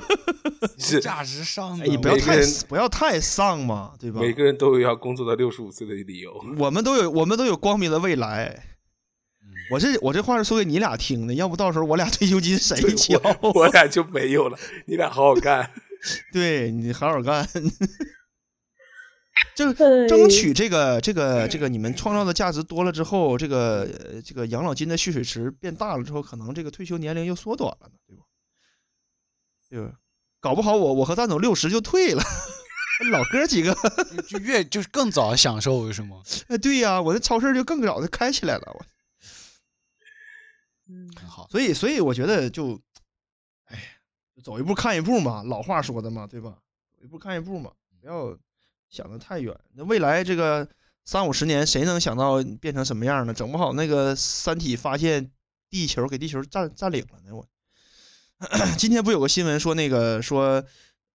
是价值上的，哎，你不要太不要太丧嘛，对吧？每个人都有要工作到六十五岁的理由。我们都有我们都有光明的未来。嗯我这我这话是说给你俩听的，要不到时候我俩退休金谁交？我我俩就没有了，你俩好好干。对你好好干，就哎争取这个这个这个你们创造的价值多了之后，这个呃这个养老金的蓄水池变大了之后，可能这个退休年龄又缩短了呢，对吧？对吧？搞不好我我和蛋总六十就退了，老哥几个，就越就是更早享受是吗？哎，对呀、我的超市就更早就开起来了，我嗯好，所以所以我觉得就，走一步看一步嘛，老话说的嘛，对吧？走一步看一步嘛，不要想的太远。那未来这个三五十年，谁能想到变成什么样呢？整不好那个《三体》发现地球，给地球占占领了呢。我 今天不有个新闻说那个说，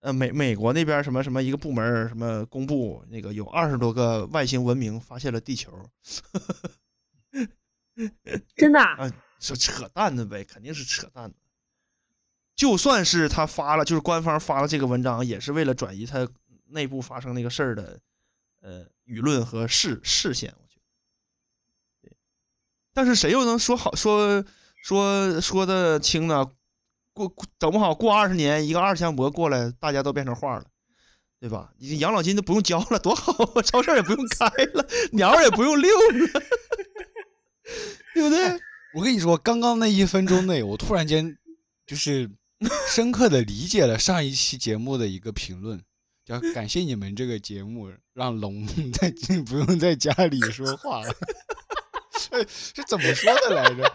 呃，美美国那边什么什么一个部门什么公布那个有二十多个外星文明发现了地球，真的啊、啊，说扯淡的呗，肯定是扯淡的。就算是他发了，就是官方发了这个文章，也是为了转移他内部发生那个事儿的，呃，舆论和视视线。我觉得，对。但是谁又能说好说说说的清呢？过过整不好过二十年，一个二强博过来，大家都变成画了。对吧？你养老金都不用交了，多好啊！超市也不用开了，鸟儿也不用遛了，对不对？我跟你说，刚刚那一分钟内，我突然间就是 深刻的理解了上一期节目的一个评论，叫“感谢你们这个节目，让龙在不用在家里说话了”。是是怎么说的来着？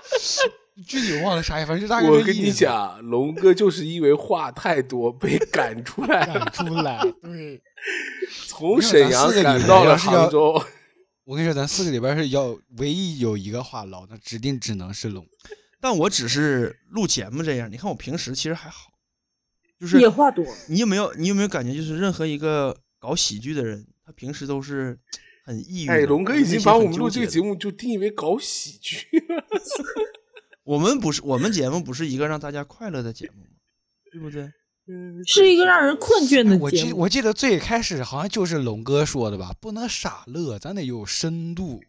具体忘了啥呀，反正就大概我跟你讲，龙哥就是因为话太多被赶出来了，赶出来。对，从沈阳赶到了杭州。我跟你说，咱四个里边是要唯一有一个话唠，那指定只能是龙。但我只是录节目这样，你看我平时其实还好，就是也话多。你有没有你有没有感觉，就是任何一个搞喜剧的人，他平时都是很抑郁的。哎，龙哥已经把我们录这个节目，目就定义为搞喜剧了。我们不是我们节目不是一个让大家快乐的节目吗？对不对？是一个让人困倦的我记节目。我记得最开始好像就是龙哥说的吧，不能傻乐，咱得有深度。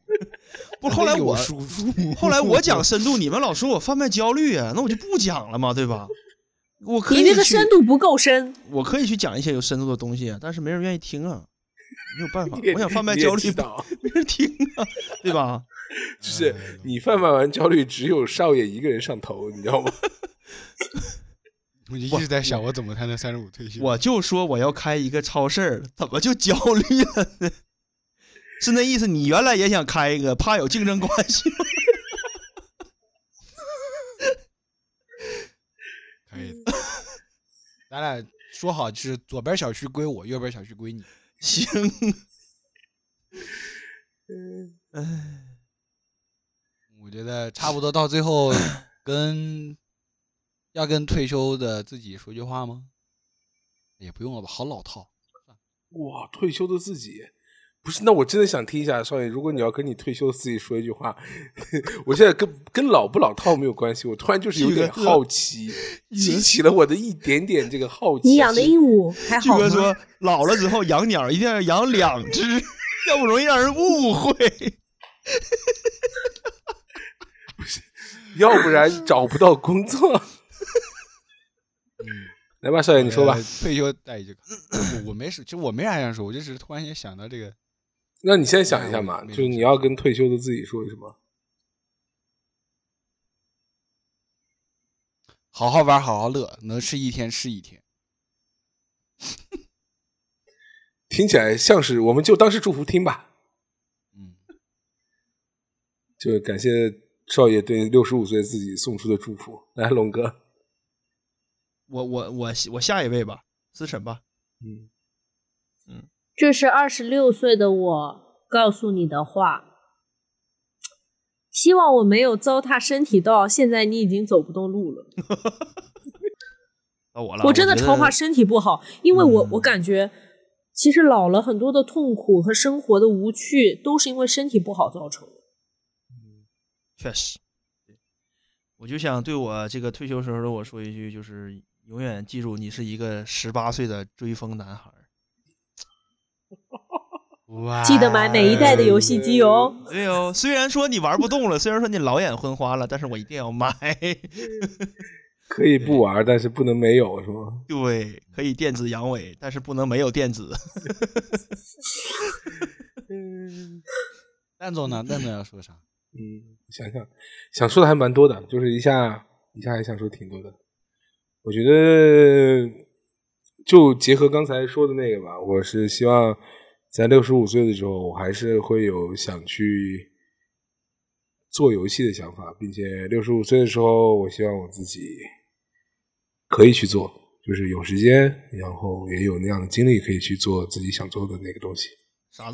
不是后来我输出，后来我讲 深度，你们老说我贩卖焦虑啊，那我就不讲了嘛，对吧？我可以你那个深度不够深，我可以去讲一些有深度的东西啊，但是没人愿意听啊，没有办法，我想贩卖焦虑，没人听啊，对吧？就是你贩卖完焦虑，只有少爷一个人上头，你知道吗？我就一直在想，我怎么才能三十五退休？我就说我要开一个超市，怎么就焦虑了呢？是那意思？你原来也想开一个，怕有竞争关系吗？可以，咱俩说好，就是左边小区归我，右边小区归你。行，哎，我觉得差不多到最后，跟要跟退休的自己说句话吗？也不用了吧，好老套。哇，退休的自己，不是？那我真的想听一下，少爷，如果你要跟你退休的自己说一句话，我现在跟跟老不老套没有关系，我突然就是有点这个好奇，激起了我的一点点这个好奇。你养的鹦鹉还巨好吗？哥说，老了之后养鸟一定要养两只，要不容易让人误会。要不然找不到工作。嗯，来吧，少爷，你说吧呃。退休带一句，我我没事，其实我没啥想说，我就只是突然间想到这个，那你现在想一下嘛，就是你要跟退休的自己说什么？好好玩，好好乐，能吃一天是一天。听起来像是，我们就当是祝福听吧。嗯，就感谢少爷对六十五岁自己送出的祝福。来，龙哥，我我我我下一位吧，思辰吧。嗯，这是二十六岁的我告诉你的话。希望我没有糟蹋身体到现在你已经走不动路了。到我了，我真的超怕身体不好，因为我、嗯我感觉，其实老了很多的痛苦和生活的无趣，都是因为身体不好造成的。确实，我就想对我这个退休时候的我说一句，就是永远记住，你是一个十八岁的追风男孩儿。哇记得买每一代的游戏机哦。对哦，虽然说你玩不动了，虽然说你老眼昏花了，但是我一定要买。可以不玩，但是不能没有，是吗？对，可以电子阳痿，但是不能没有电子。蛋总呢？蛋总要说啥？嗯，想想想说的还蛮多的，就是一下一下还想说挺多的。我觉得就结合刚才说的那个吧，我是希望在六十五岁的时候，我还是会有想去做游戏的想法，并且六十五岁的时候，我希望我自己可以去做，就是有时间，然后也有那样的精力可以去做自己想做的那个东西。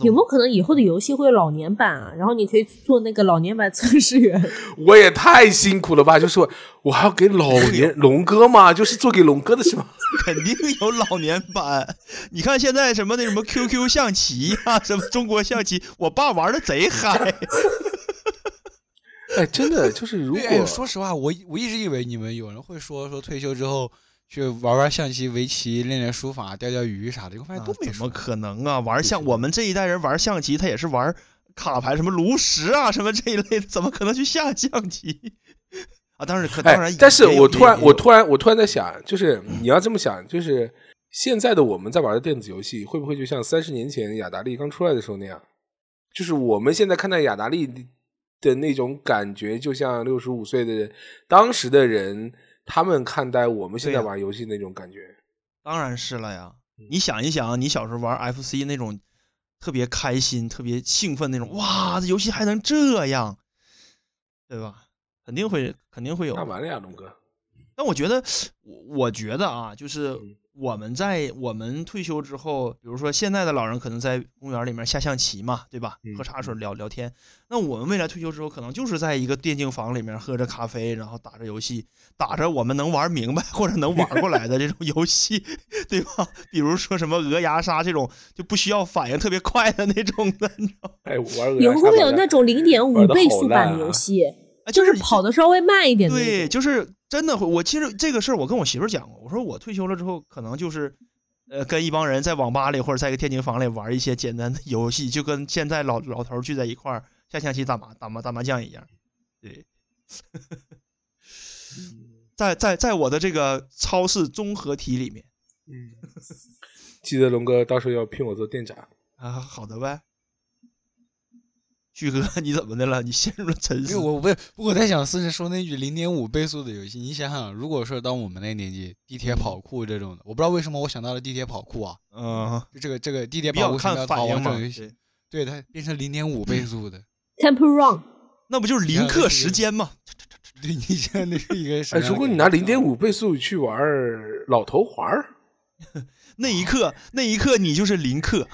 有没有可能以后的游戏会有老年版啊？然后你可以做那个老年版测试员。我也太辛苦了吧！就是我我还要给老年龙哥嘛，就是做给龙哥的是吗？肯定有老年版。你看现在什么那什么 QQ 象棋啊，什么中国象棋，我爸玩的贼嗨。哎，真的就是如果说实话，我我一直以为你们有人会说说退休之后去玩玩象棋、围棋、练练书法、钓钓鱼啥的，我发现都没说。怎么可能啊？玩象我们这一代人玩象棋，他也是玩卡牌，什么炉石啊，什么这一类的，怎么可能去下象棋啊？当然可当然，，哎但是我突然我突然我突然在想，就是你要这么想，就是现在的我们在玩的电子游戏，会不会就像三十年前雅达利刚出来的时候那样？就是我们现在看待雅达利的那种感觉，就像六十五岁的当时的人，他们看待我们现在玩游戏那种感觉。当然是了呀。嗯你想一想，你小时候玩 FC 那种特别开心、特别兴奋那种，哇，这游戏还能这样，对吧？肯定会，肯定会有。那完了呀，龙哥。但我觉得，我我觉得啊，就是嗯我们在我们退休之后，比如说现在的老人可能在公园里面下象棋嘛，对吧嗯？喝茶水聊聊天。那我们未来退休之后，可能就是在一个电竞房里面喝着咖啡，然后打着游戏，打着我们能玩明白或者能玩过来的这种游戏，对吧？比如说什么鹅牙杀这种就不需要反应特别快的那种的，你知道吗？哎，玩鹅以后会不会有牙杀玩得那种零点五倍速版的游戏，啊就是跑的稍微慢一点的对，就是真的会。我其实这个事儿，我跟我媳妇儿讲过，我说我退休了之后，可能就是，呃，跟一帮人在网吧里或者在一个电竞房里玩一些简单的游戏，就跟现在老老头儿聚在一块儿下象棋、打麻打麻打麻将一样。对，在在在我的这个超市综合体里面嗯，记得龙哥到时候要聘我做店长。啊，好的呗。旭哥，你怎么的了？你陷入了沉因为思。我不是，我在想思辰说那句零点五倍速的游戏，你想想，如果说当我们那年纪，地铁跑酷这种的，我不知道为什么我想到了地铁跑酷啊，嗯，就这个这个地铁跑酷看反应嘛逃亡这种游。戏，对对它变成零点五倍速的，Temple Run，那不就是零刻时间吗？对你想那是一个什如果你拿零点五倍速去玩老头环儿，那一刻，那一刻你就是林克。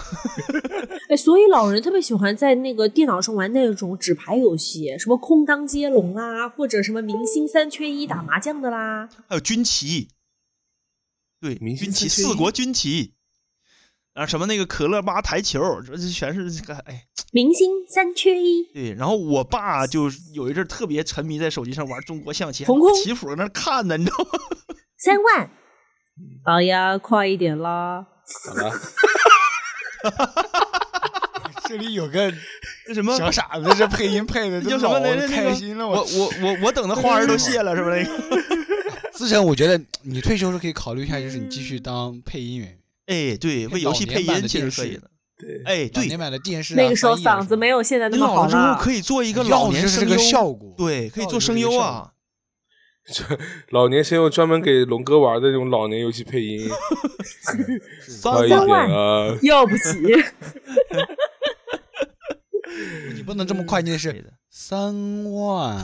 哎，所以老人特别喜欢在那个电脑上玩那种纸牌游戏，什么空当接龙啊，或者什么明星三缺一打麻将的啦。还有军旗，对，明星军旗，三缺一四国军旗，啊，什么那个可乐吧台球，这这全是这个，哎，明星三缺一，对。然后我爸就有一阵特别沉迷在手机上玩中国象棋，棋谱在那看呢，你知道吗？三万。老呀，快一点啦！好了，这里有个那什么，小傻子，这配音配的那叫什么来着？开心了，我我我我等的花儿都谢了，是不是？那个，思辰，我觉得你退休时可以考虑一下，就是你继续当配音员，哎，对，为游戏配音其实可以的。对，哎，对老年，版的电视啊、那个时候嗓子没有现在那么好你老了之后啦。可以做一个老的就是这个年声优，效果对，可以做声优啊。老年先有专门给龙哥玩的那种老年游戏配音，快一点三万啊！要不起，你不能这么快，你得是三万，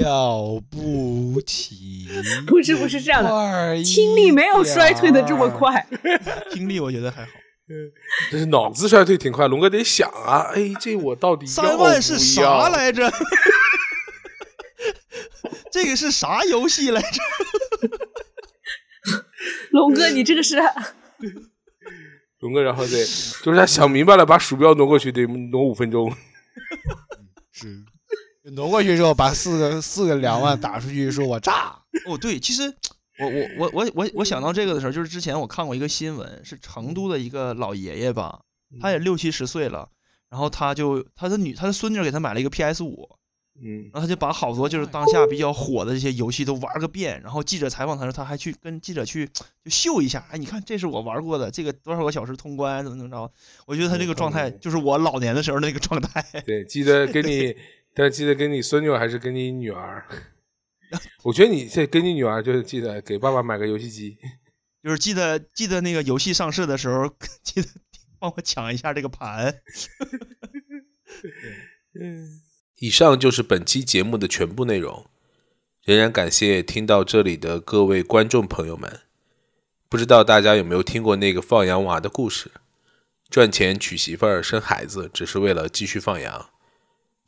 要不起。不是不是这样的，听力没有衰退的这么。快。听力我觉得还好。这是脑子衰退挺快，龙哥得想啊，哎，这我到底要三万是啥？来着？这个是啥游戏来着？龙哥，你这个是 龙哥，然后得就是他想明白了，把鼠标挪过去得挪五分钟。是，挪过去之后把四个四个两万打出去，说我炸。哦，对，其实我我我我我我想到这个的时候，就是之前我看过一个新闻，是成都的一个老爷爷吧，他也六七十岁了，然后他就他的女他的孙女给他买了一个 PS 五，嗯，然后他就把好多就是当下比较火的这些游戏都玩个遍，然后记者采访他时，他还去跟记者去就秀一下，哎，你看这是我玩过的，这个多少个小时通关，怎么怎么着？我觉得他这个状态就是我老年的时候那个状态。对，记得跟你，但记得跟你孙女还是跟你女儿？我觉得你这跟你女儿就是记得给爸爸买个游戏机。就是记得记得那个游戏上市的时候，记得帮我抢一下这个盘。以上就是本期节目的全部内容。仍然感谢听到这里的各位观众朋友们。不知道大家有没有听过那个放羊娃的故事？赚钱娶媳妇儿生孩子，只是为了继续放羊。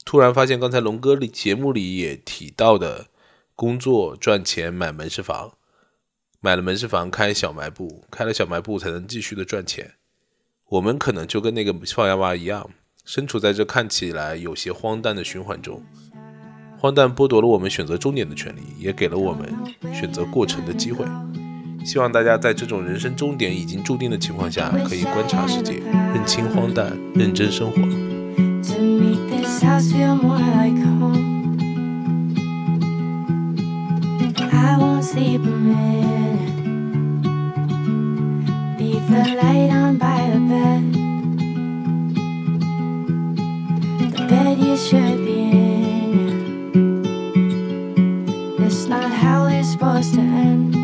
突然发现，刚才龙哥里节目里也提到的，工作赚钱买门市房，买了门市房开小卖部，开了小卖部才能继续的赚钱。我们可能就跟那个放羊娃一样，身处在这看起来有些荒诞的循环中。荒诞剥夺了我们选择终点的权利，也给了我们选择过程的机会。希望大家在这种人生终点已经注定的情况下，可以观察世界，认清荒诞，认真生活。The light on by the bed bed you should be in. It's not how it's supposed to end.